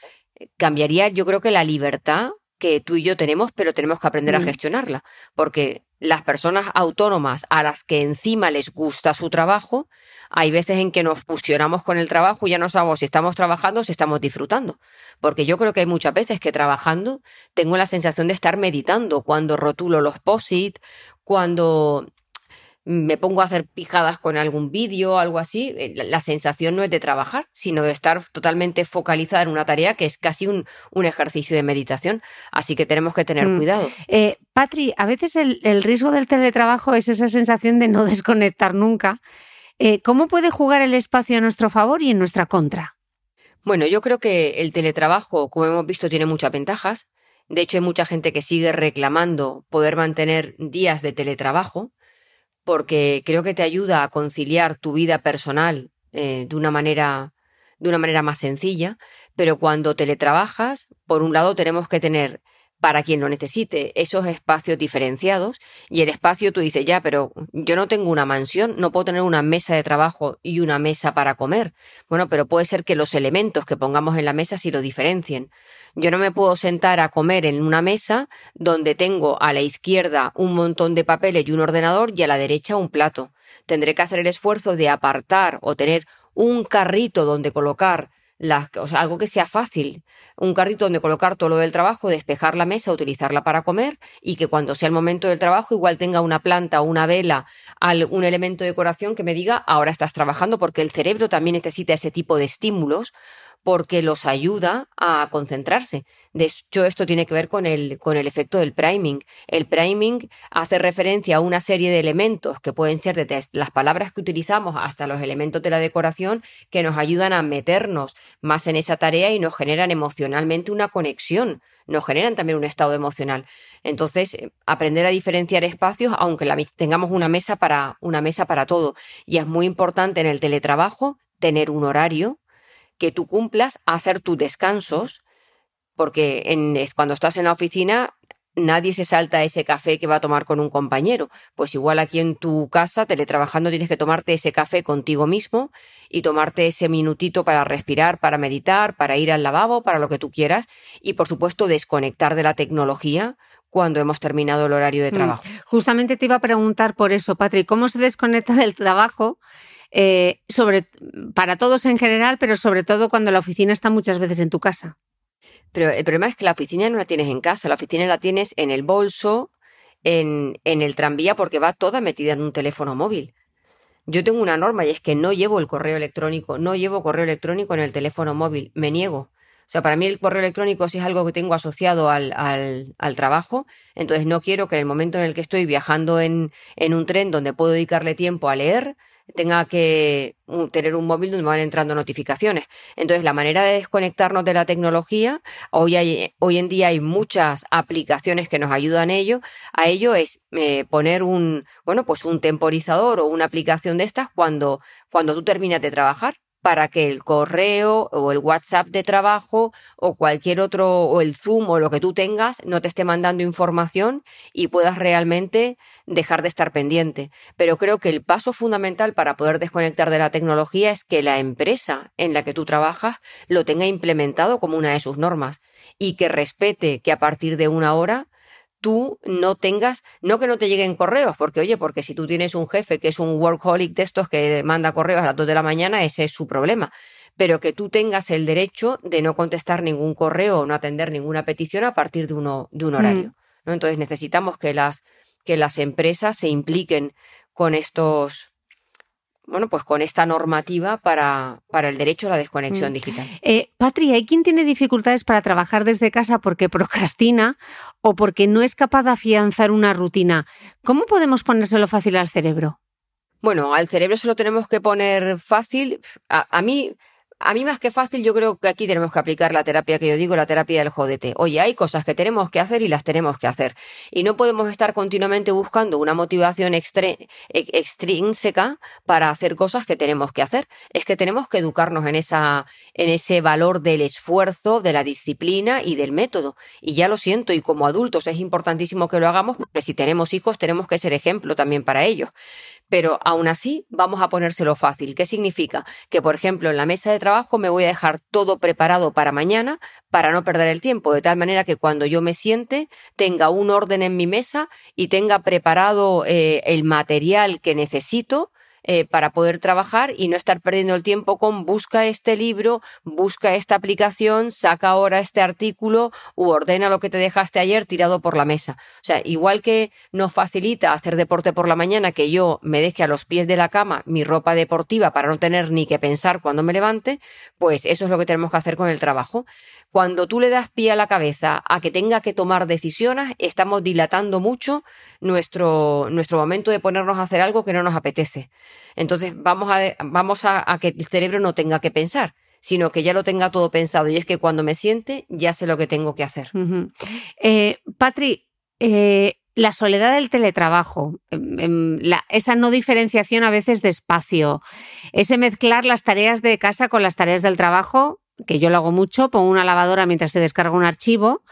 cambiaría yo creo que la libertad que tú y yo tenemos, pero tenemos que aprender a Mm. gestionarla, porque las personas autónomas a las que encima les gusta su trabajo, hay veces en que nos fusionamos con el trabajo y ya no sabemos si estamos trabajando o si estamos disfrutando. Porque yo creo que hay muchas veces que trabajando tengo la sensación de estar meditando cuando rotulo los posit, cuando me pongo a hacer pijadas con algún vídeo o algo así, eh, la, la sensación no es de trabajar, sino de estar totalmente focalizada en una tarea que es casi un, un ejercicio de meditación. Así que tenemos que tener Mm. cuidado. Eh, Patri, a veces el, el riesgo del teletrabajo es esa sensación de no desconectar nunca. Eh, ¿Cómo puede jugar el espacio a nuestro favor y en nuestra contra? Bueno, yo creo que el teletrabajo, como hemos visto, tiene muchas ventajas. De hecho, hay mucha gente que sigue reclamando poder mantener días de teletrabajo, porque creo que te ayuda a conciliar tu vida personal eh, de una manera de una manera más sencilla, pero cuando teletrabajas, por un lado tenemos que tener para quien lo necesite esos espacios diferenciados y el espacio tú dices, ya, pero yo no tengo una mansión, no puedo tener una mesa de trabajo y una mesa para comer. Bueno, pero puede ser que los elementos que pongamos en la mesa sí lo diferencien. Yo no me puedo sentar a comer en una mesa donde tengo a la izquierda un montón de papeles y un ordenador y a la derecha un plato. Tendré que hacer el esfuerzo de apartar o tener un carrito donde colocar las, o algo que sea fácil, un carrito donde colocar todo lo del trabajo, despejar la mesa, utilizarla para comer y que cuando sea el momento del trabajo igual tenga una planta o una vela, algún elemento de decoración que me diga ahora estás trabajando porque el cerebro también necesita ese tipo de estímulos porque los ayuda a concentrarse. De hecho, esto tiene que ver con el, con el efecto del priming. El priming hace referencia a una serie de elementos que pueden ser desde las palabras que utilizamos hasta los elementos de la decoración que nos ayudan a meternos más en esa tarea y nos generan emocionalmente una conexión, nos generan también un estado emocional. Entonces, eh, aprender a diferenciar espacios, aunque tengamos una mesa para una mesa para todo. Y es muy importante en el teletrabajo tener un horario que tú cumplas, hacer tus descansos, porque en, cuando estás en la oficina nadie se salta ese café que va a tomar con un compañero. Pues igual aquí en tu casa, teletrabajando, tienes que tomarte ese café contigo mismo y tomarte ese minutito para respirar, para meditar, para ir al lavabo, para lo que tú quieras y, por supuesto, desconectar de la tecnología cuando hemos terminado el horario de trabajo. Mm. Justamente te iba a preguntar por eso, Patri, ¿cómo se desconecta del trabajo? Eh, sobre, para todos en general, pero sobre todo cuando la oficina está muchas veces en tu casa. Pero el problema es que la oficina no la tienes en casa, la oficina la tienes en el bolso, en, en el tranvía, porque va toda metida en un teléfono móvil. Yo tengo una norma y es que no llevo el correo electrónico, no llevo correo electrónico en el teléfono móvil, me niego. O sea, para mí el correo electrónico sí es algo que tengo asociado al, al, al, trabajo, entonces no quiero que en el momento en el que estoy viajando en, en un tren donde puedo dedicarle tiempo a leer, tenga que tener un móvil donde van entrando notificaciones. Entonces, la manera de desconectarnos de la tecnología, hoy, hay, hoy en día hay muchas aplicaciones que nos ayudan a ello, a ello es eh, poner un, bueno, pues un temporizador o una aplicación de estas cuando, cuando tú terminas de trabajar para que el correo o el WhatsApp de trabajo o cualquier otro o el Zoom o lo que tú tengas no te esté mandando información y puedas realmente dejar de estar pendiente. Pero creo que el paso fundamental para poder desconectar de la tecnología es que la empresa en la que tú trabajas lo tenga implementado como una de sus normas y que respete que a partir de una hora tú no tengas, no que no te lleguen correos, porque oye, porque si tú tienes un jefe que es un workaholic de estos que manda correos a las 2 de la mañana, ese es su problema. Pero que tú tengas el derecho de no contestar ningún correo o no atender ninguna petición a partir de, uno, de un horario. Mm. ¿no? Entonces necesitamos que las, que las empresas se impliquen con estos, bueno, pues con esta normativa para, para el derecho a la desconexión mm. digital. Eh, Patri, ¿hay quien tiene dificultades para trabajar desde casa porque procrastina o porque no es capaz de afianzar una rutina? ¿Cómo podemos ponérselo fácil al cerebro? Bueno, al cerebro se lo tenemos que poner fácil. A, a mí, a mí más que fácil, yo creo que aquí tenemos que aplicar la terapia que yo digo, la terapia del jodete. Oye, hay cosas que tenemos que hacer y las tenemos que hacer. Y no podemos estar continuamente buscando una motivación extrínseca para hacer cosas que tenemos que hacer. Es que tenemos que educarnos en esa, en ese valor del esfuerzo, de la disciplina y del método. Y ya lo siento, y como adultos es importantísimo que lo hagamos, porque si tenemos hijos tenemos que ser ejemplo también para ellos. Pero aún así vamos a ponérselo fácil. ¿Qué significa? Que, por ejemplo, en la mesa de trabajo me voy a dejar todo preparado para mañana para no perder el tiempo, de tal manera que cuando yo me siente tenga un orden en mi mesa y tenga preparado eh, el material que necesito eh, para poder trabajar y no estar perdiendo el tiempo con busca este libro, busca esta aplicación, saca ahora este artículo u ordena lo que te dejaste ayer tirado por la mesa. O sea, igual que nos facilita hacer deporte por la mañana que yo me deje a los pies de la cama mi ropa deportiva para no tener ni que pensar cuando me levante, pues eso es lo que tenemos que hacer con el trabajo. Cuando tú le das pie a la cabeza a que tenga que tomar decisiones, estamos dilatando mucho nuestro, nuestro momento de ponernos a hacer algo que no nos apetece. Entonces vamos a, vamos a, que el cerebro no tenga que pensar sino que ya lo tenga todo pensado. Y es que cuando me siente, ya sé lo que tengo que hacer. Eh, Patri, eh, la soledad del teletrabajo, em, em, esa no diferenciación a veces de espacio, ese mezclar las tareas de casa con las tareas del trabajo, que yo lo hago mucho, pongo una lavadora mientras se descarga un archivo,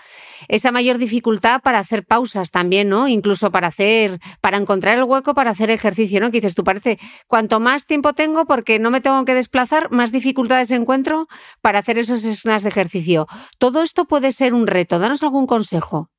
esa mayor dificultad para hacer pausas también, ¿no? Incluso para hacer, para encontrar el hueco para hacer ejercicio, ¿no? Que dices, tú parece, cuanto más tiempo tengo porque no me tengo que desplazar, más dificultades encuentro para hacer esos snacks de ejercicio. Todo esto puede ser un reto. Danos algún consejo.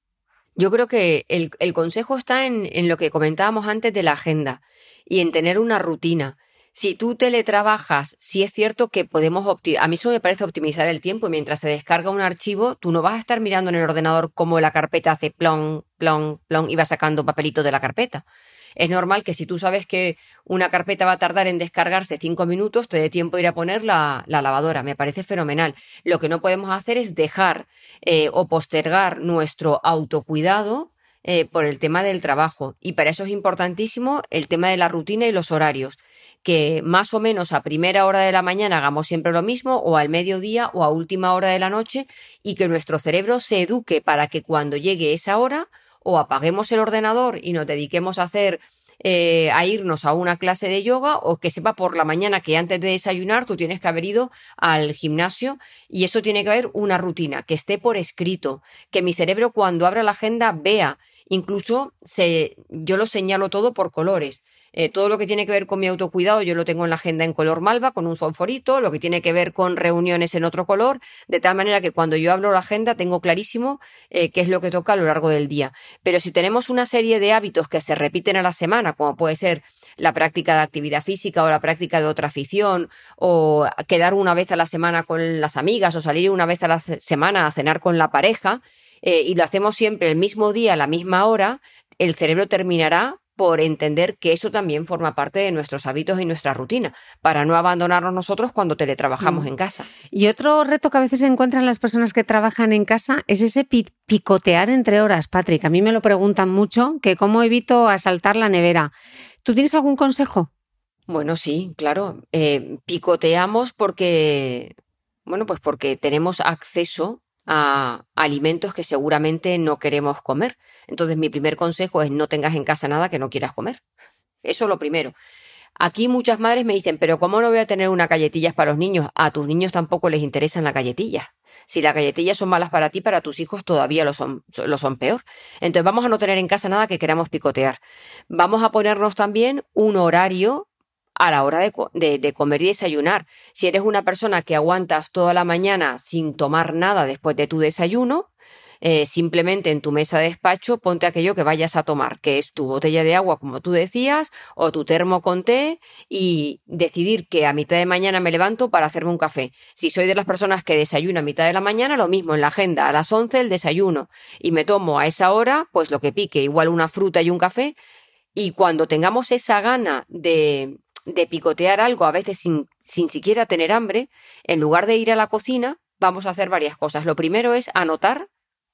Yo creo que el, el consejo está en, en lo que comentábamos antes de la agenda y en tener una rutina si tú teletrabajas, sí es cierto que podemos a mí eso me parece optimizar el tiempo mientras se descarga un archivo, tú no vas a estar mirando en el ordenador cómo la carpeta hace plon, plon, plon y va sacando papelito de la carpeta. Es normal que si tú sabes que una carpeta va a tardar en descargarse cinco minutos, te dé tiempo ir a poner la, lavadora. Me parece fenomenal. Lo que no podemos hacer es dejar eh, o postergar nuestro autocuidado eh, por el tema del trabajo. Y para eso es importantísimo el tema de la rutina y los horarios que más o menos a primera hora de la mañana hagamos siempre lo mismo, o al mediodía o a última hora de la noche, y que nuestro cerebro se eduque para que cuando llegue esa hora, o apaguemos el ordenador y nos dediquemos a hacer eh, a irnos a una clase de yoga o que sepa por la mañana que antes de desayunar tú tienes que haber ido al gimnasio y eso tiene que haber una rutina, que esté por escrito, que mi cerebro cuando abra la agenda vea, incluso se, yo lo señalo todo por colores. Eh, todo lo que tiene que ver con mi autocuidado yo lo tengo en la agenda en color malva con un fosforito, lo que tiene que ver con reuniones en otro color, de tal manera que cuando yo hablo la agenda tengo clarísimo eh, qué es lo que toca a lo largo del día. Pero si tenemos una serie de hábitos que se repiten a la semana, como puede ser la práctica de actividad física o la práctica de otra afición, o quedar una vez a la semana con las amigas, o salir una vez a la semana a cenar con la pareja, eh, y lo hacemos siempre el mismo día, a la misma hora, el cerebro terminará por entender que eso también forma parte de nuestros hábitos y nuestra rutina, para no abandonarnos nosotros cuando teletrabajamos mm. en casa. Y otro reto que a veces se encuentran las personas que trabajan en casa es ese picotear entre horas, Patrick. A mí me lo preguntan mucho, que cómo evito asaltar la nevera. ¿Tú tienes algún consejo? Bueno, sí, claro. Eh, picoteamos porque, bueno, pues porque tenemos acceso a alimentos que seguramente no queremos comer. Entonces mi primer consejo es no tengas en casa nada que no quieras comer. Eso es lo primero. Aquí muchas madres me dicen, pero ¿cómo no voy a tener una galletillas para los niños? A tus niños tampoco les interesan las galletillas. Si las galletillas son malas para ti, para tus hijos todavía lo son, lo son peor. Entonces vamos a no tener en casa nada que queramos picotear. Vamos a ponernos también un horario a la hora de, comer y desayunar. Si eres una persona que aguantas toda la mañana sin tomar nada después de tu desayuno, eh, simplemente en tu mesa de despacho ponte aquello que vayas a tomar, que es tu botella de agua, como tú decías, o tu termo con té, y decidir que a mitad de mañana me levanto para hacerme un café. Si soy de las personas que desayuno a mitad de la mañana, lo mismo en la agenda, a las 11 el desayuno, y me tomo a esa hora, pues lo que pique, igual una fruta y un café, y cuando tengamos esa gana de, de picotear algo, a veces sin, sin siquiera tener hambre, en lugar de ir a la cocina, vamos a hacer varias cosas. Lo primero es anotar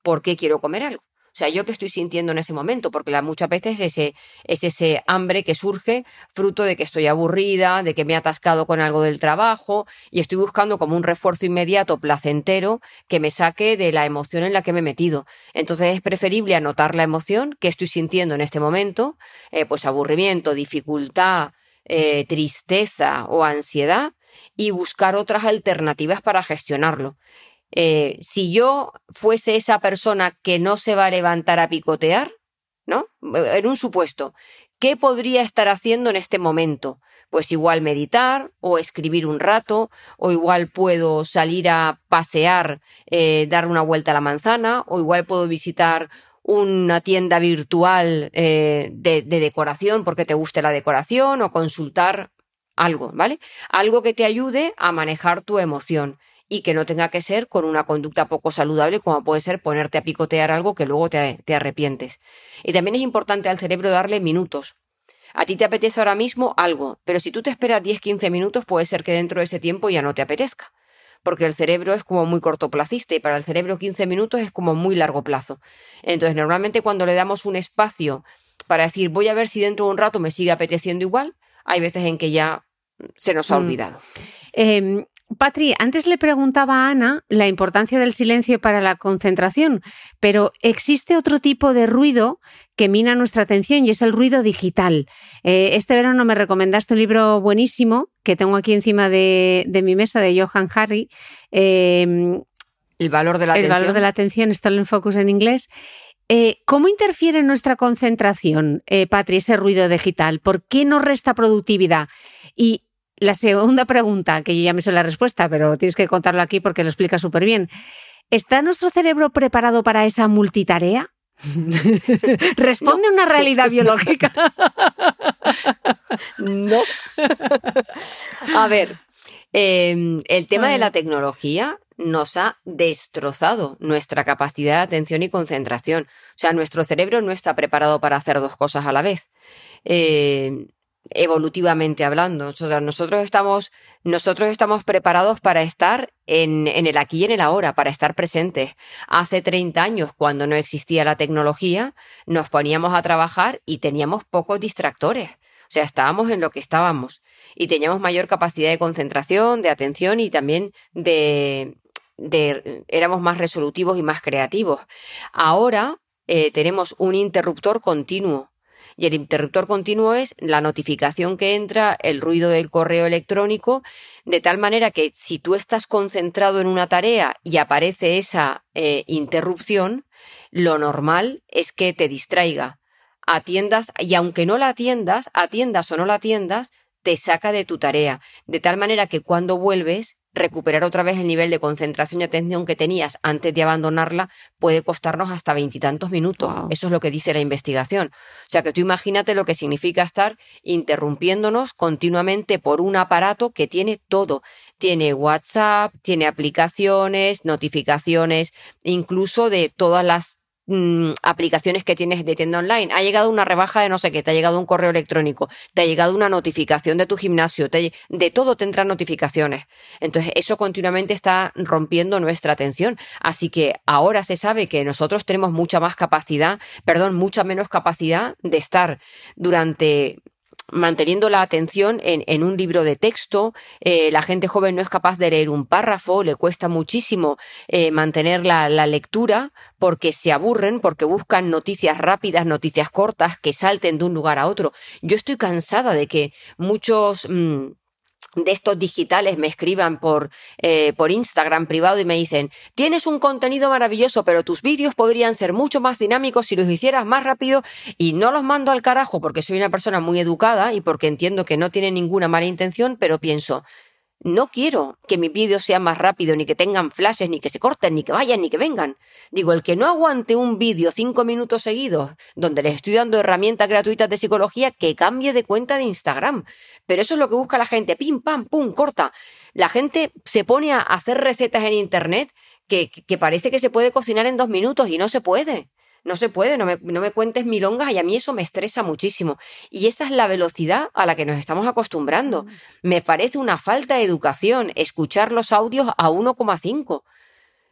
por qué quiero comer algo. O sea, yo qué estoy sintiendo en ese momento, porque la, muchas veces ese, es ese hambre que surge fruto de que estoy aburrida, de que me he atascado con algo del trabajo y estoy buscando como un refuerzo inmediato, placentero, que me saque de la emoción en la que me he metido. Entonces es preferible anotar la emoción que estoy sintiendo en este momento, eh, pues aburrimiento, dificultad, eh, tristeza o ansiedad y buscar otras alternativas para gestionarlo. Eh, si yo fuese esa persona que no se va a levantar a picotear, ¿no? En un supuesto, ¿qué podría estar haciendo en este momento? Pues igual meditar o escribir un rato, o igual puedo salir a pasear, eh, dar una vuelta a la manzana, o igual puedo visitar una tienda virtual eh, de, de decoración porque te guste la decoración o consultar algo, ¿vale? Algo que te ayude a manejar tu emoción y que no tenga que ser con una conducta poco saludable como puede ser ponerte a picotear algo que luego te, te arrepientes. Y también es importante al cerebro darle minutos. A ti te apetece ahora mismo algo, pero si tú te esperas 10-15 minutos puede ser que dentro de ese tiempo ya no te apetezca. Porque el cerebro es como muy cortoplacista y para el cerebro 15 minutos es como muy largo plazo. Entonces, normalmente cuando le damos un espacio para decir voy a ver si dentro de un rato me sigue apeteciendo igual, hay veces en que ya se nos ha Mm. olvidado. Eh, Patri, antes le preguntaba a Ana la importancia del silencio para la concentración, pero existe otro tipo de ruido que mina nuestra atención y es el ruido digital. Eh, este verano me recomendaste un libro buenísimo que tengo aquí encima de, de mi mesa de Johan Harry, eh, El valor de la El atención. valor de la atención, Stolen Focus en inglés. Eh, ¿Cómo interfiere en nuestra concentración, eh, Patri, ese ruido digital? ¿Por qué nos resta productividad? Y la segunda pregunta, que yo ya me sé la respuesta, pero tienes que contarlo aquí porque lo explica súper bien. ¿Está nuestro cerebro preparado para esa multitarea? Responde una realidad biológica. No. A ver, eh, el tema de la tecnología nos ha destrozado nuestra capacidad de atención y concentración. O sea, nuestro cerebro no está preparado para hacer dos cosas a la vez. Eh, evolutivamente hablando. Nosotros estamos, nosotros estamos preparados para estar en, en el aquí y en el ahora, para estar presentes. Hace 30 años, cuando no existía la tecnología, nos poníamos a trabajar y teníamos pocos distractores. O sea, estábamos en lo que estábamos y teníamos mayor capacidad de concentración, de atención y también de, de éramos más resolutivos y más creativos. Ahora eh, tenemos un interruptor continuo. Y el interruptor continuo es la notificación que entra, el ruido del correo electrónico, de tal manera que si tú estás concentrado en una tarea y aparece esa eh, interrupción, lo normal es que te distraiga, atiendas, y aunque no la atiendas, atiendas o no la atiendas, te saca de tu tarea, de tal manera que cuando vuelves, recuperar otra vez el nivel de concentración y atención que tenías antes de abandonarla puede costarnos hasta veintitantos minutos. Wow. Eso es lo que dice la investigación. O sea que tú imagínate lo que significa estar interrumpiéndonos continuamente por un aparato que tiene todo. Tiene WhatsApp, tiene aplicaciones, notificaciones, incluso de todas las mm, aplicaciones que tienes de tienda online. Ha llegado una rebaja de no sé qué, te ha llegado un correo electrónico, te ha llegado una notificación de tu gimnasio, de todo te entran notificaciones. Entonces, eso continuamente está rompiendo nuestra atención. Así que ahora se sabe que nosotros tenemos mucha más capacidad, perdón, mucha menos capacidad de estar durante manteniendo la atención en, en un libro de texto. Eh, la gente joven no es capaz de leer un párrafo, le cuesta muchísimo eh, mantener la, la lectura porque se aburren, porque buscan noticias rápidas, noticias cortas que salten de un lugar a otro. Yo estoy cansada de que muchos... mm, de estos digitales me escriban por, eh, por Instagram privado y me dicen, tienes un contenido maravilloso, pero tus vídeos podrían ser mucho más dinámicos si los hicieras más rápido y no los mando al carajo porque soy una persona muy educada y porque entiendo que no tienen ninguna mala intención, pero pienso, no quiero que mis vídeos sean más rápidos, ni que tengan flashes, ni que se corten, ni que vayan, ni que vengan. Digo, el que no aguante un vídeo cinco minutos seguidos, donde les estoy dando herramientas gratuitas de psicología, que cambie de cuenta de Instagram. Pero eso es lo que busca la gente. Pim, pam, pum, corta. La gente se pone a hacer recetas en Internet que, que parece que se puede cocinar en dos minutos y no se puede. No se puede, no me, no me cuentes milongas y a mí eso me estresa muchísimo. Y esa es la velocidad a la que nos estamos acostumbrando. Me parece una falta de educación escuchar los audios a 1,5.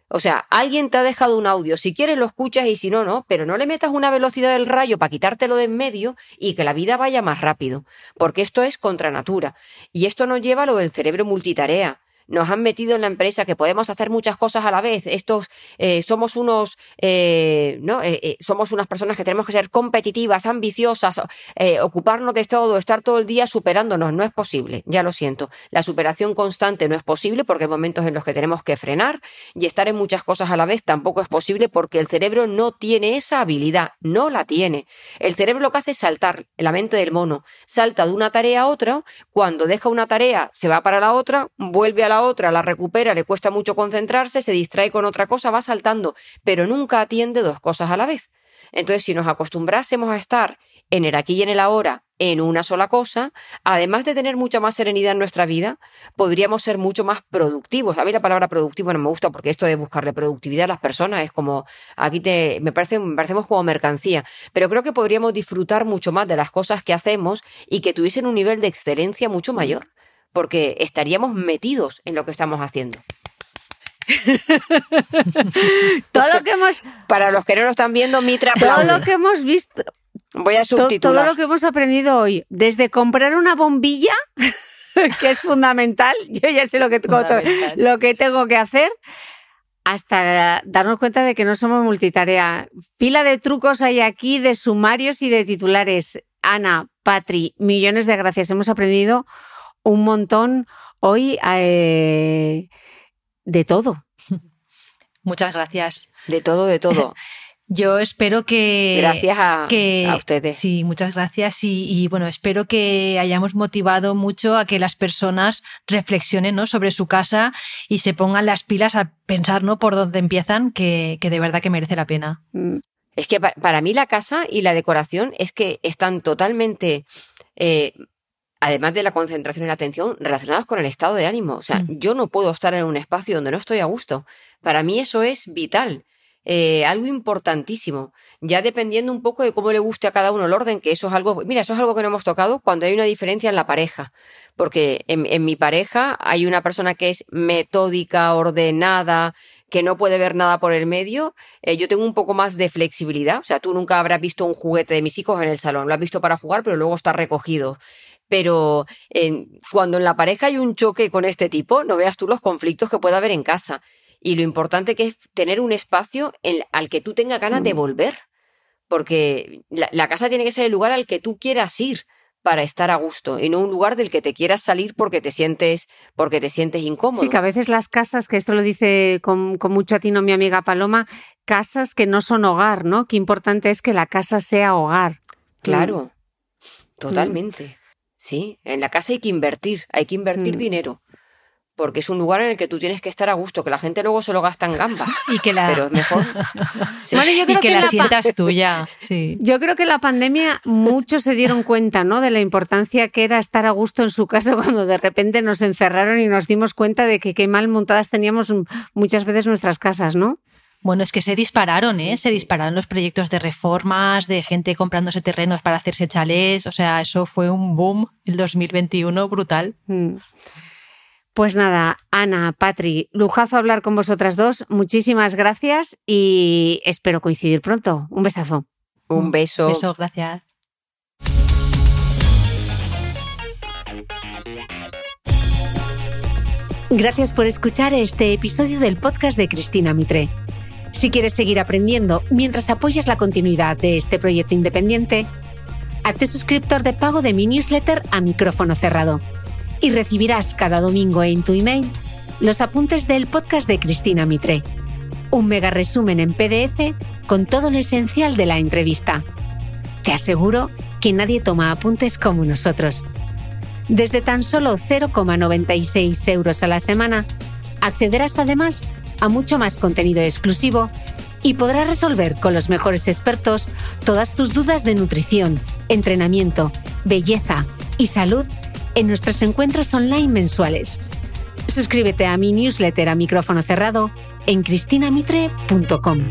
O sea, alguien te ha dejado un audio, si quieres lo escuchas y si no, no, pero no le metas una velocidad del rayo para quitártelo de en medio y que la vida vaya más rápido, porque esto es contra natura. Y esto nos lleva a lo del cerebro multitarea. Nos han metido en la empresa que podemos hacer muchas cosas a la vez. Estos eh, somos unos, eh, ¿no? Eh, eh, somos unas personas que tenemos que ser competitivas, ambiciosas, ocuparnos de todo, estar todo el día superándonos. No es posible, ya lo siento. La superación constante no es posible porque hay momentos en los que tenemos que frenar y estar en muchas cosas a la vez tampoco es posible porque el cerebro no tiene esa habilidad, no la tiene. El cerebro lo que hace es saltar, la mente del mono, salta de una tarea a otra, cuando deja una tarea se va para la otra, vuelve a la otra, la recupera, le cuesta mucho concentrarse, se distrae con otra cosa, va saltando, pero nunca atiende dos cosas a la vez. Entonces, si nos acostumbrásemos a estar en el aquí y en el ahora, en una sola cosa, además de tener mucha más serenidad en nuestra vida, podríamos ser mucho más productivos. A mí la palabra productivo no me gusta porque esto de buscarle productividad a las personas es como, aquí te, me parece, me parecemos como mercancía, pero creo que podríamos disfrutar mucho más de las cosas que hacemos y que tuviesen un nivel de excelencia mucho mayor, porque estaríamos metidos en lo que estamos haciendo. todo lo que hemos, Para los que no lo están viendo, Mitra todo aplaude. lo que hemos visto, Voy a to- subtitular. todo lo que hemos aprendido hoy, desde comprar una bombilla, que es fundamental, yo ya sé lo que tengo, lo que, tengo que hacer, hasta darnos cuenta de que no somos multitarea. Pila de trucos hay aquí, de sumarios y de titulares. Ana, Patri, millones de gracias. Hemos aprendido un montón hoy eh, de todo. Muchas gracias. De todo, de todo. Yo espero que. Gracias a, que, a ustedes. Sí, muchas gracias. Y, y, bueno, espero que hayamos motivado mucho a que las personas reflexionen ¿no? sobre su casa y se pongan las pilas a pensar ¿no? por dónde empiezan, que, que de verdad que merece la pena. Es que pa- para mí la casa y la decoración es que están totalmente, eh, además de la concentración y la atención, relacionadas con el estado de ánimo. O sea, Mm. yo no puedo estar en un espacio donde no estoy a gusto. Para mí eso es vital. eh, algo importantísimo, ya dependiendo un poco de cómo le guste a cada uno el orden, que eso es algo, mira, eso es algo que no hemos tocado cuando hay una diferencia en la pareja, porque en, en mi pareja hay una persona que es metódica, ordenada, que no puede ver nada por el medio, eh, yo tengo un poco más de flexibilidad. O sea, tú nunca habrás visto un juguete de mis hijos en el salón. Lo has visto para jugar, pero luego está recogido. Pero eh, cuando en la pareja hay un choque con este tipo, no veas tú los conflictos que puede haber en casa. Y lo importante que es tener un espacio en- al que tú tengas ganas de volver. Porque la, la casa tiene que ser el lugar al que tú quieras ir para estar a gusto y no un lugar del que te quieras salir porque te sientes porque te sientes incómodo. Sí, que a veces las casas, que esto lo dice con, con mucho atino mi amiga Paloma, casas que no son hogar, ¿no? Qué importante es que la casa sea hogar. Claro, totalmente. Sí, en la casa hay que invertir, hay que invertir Mm. dinero. Porque es un lugar en el que tú tienes que estar a gusto, que la gente luego se lo gasta en gamba. Y que la, Pero es mejor. Sí. Bueno, yo y creo que que la sientas tuya. Sí. Yo creo que en la pandemia muchos se dieron cuenta, ¿no? De la importancia que era estar a gusto en su casa cuando de repente nos encerraron y nos dimos cuenta de que qué mal montadas teníamos muchas veces nuestras casas, ¿no? Bueno, es que se dispararon, ¿eh? Se dispararon los proyectos de reformas, de gente comprándose terrenos para hacerse chalés. O sea, eso fue un boom el 2021 brutal. Mm. Pues nada, Ana, Patri, lujazo hablar con vosotras dos. Muchísimas gracias y espero coincidir pronto. Un besazo. Un beso. Beso, gracias. Gracias por escuchar este episodio del podcast de Cristina Mitre. Si quieres seguir aprendiendo mientras apoyas la continuidad de este proyecto independiente, hazte suscriptor de pago de mi newsletter a micrófono cerrado y recibirás cada domingo en tu email los apuntes del podcast de Cristina Mitre. Un mega resumen en PDF con todo lo esencial de la entrevista. Te aseguro que nadie toma apuntes como nosotros. Desde tan solo 0,96 euros a la semana, accederás además a mucho más contenido exclusivo y podrás resolver con los mejores expertos todas tus dudas de nutrición, entrenamiento, belleza y salud en nuestros encuentros online mensuales. Suscríbete a mi newsletter a micrófono cerrado en cristinamitre.com.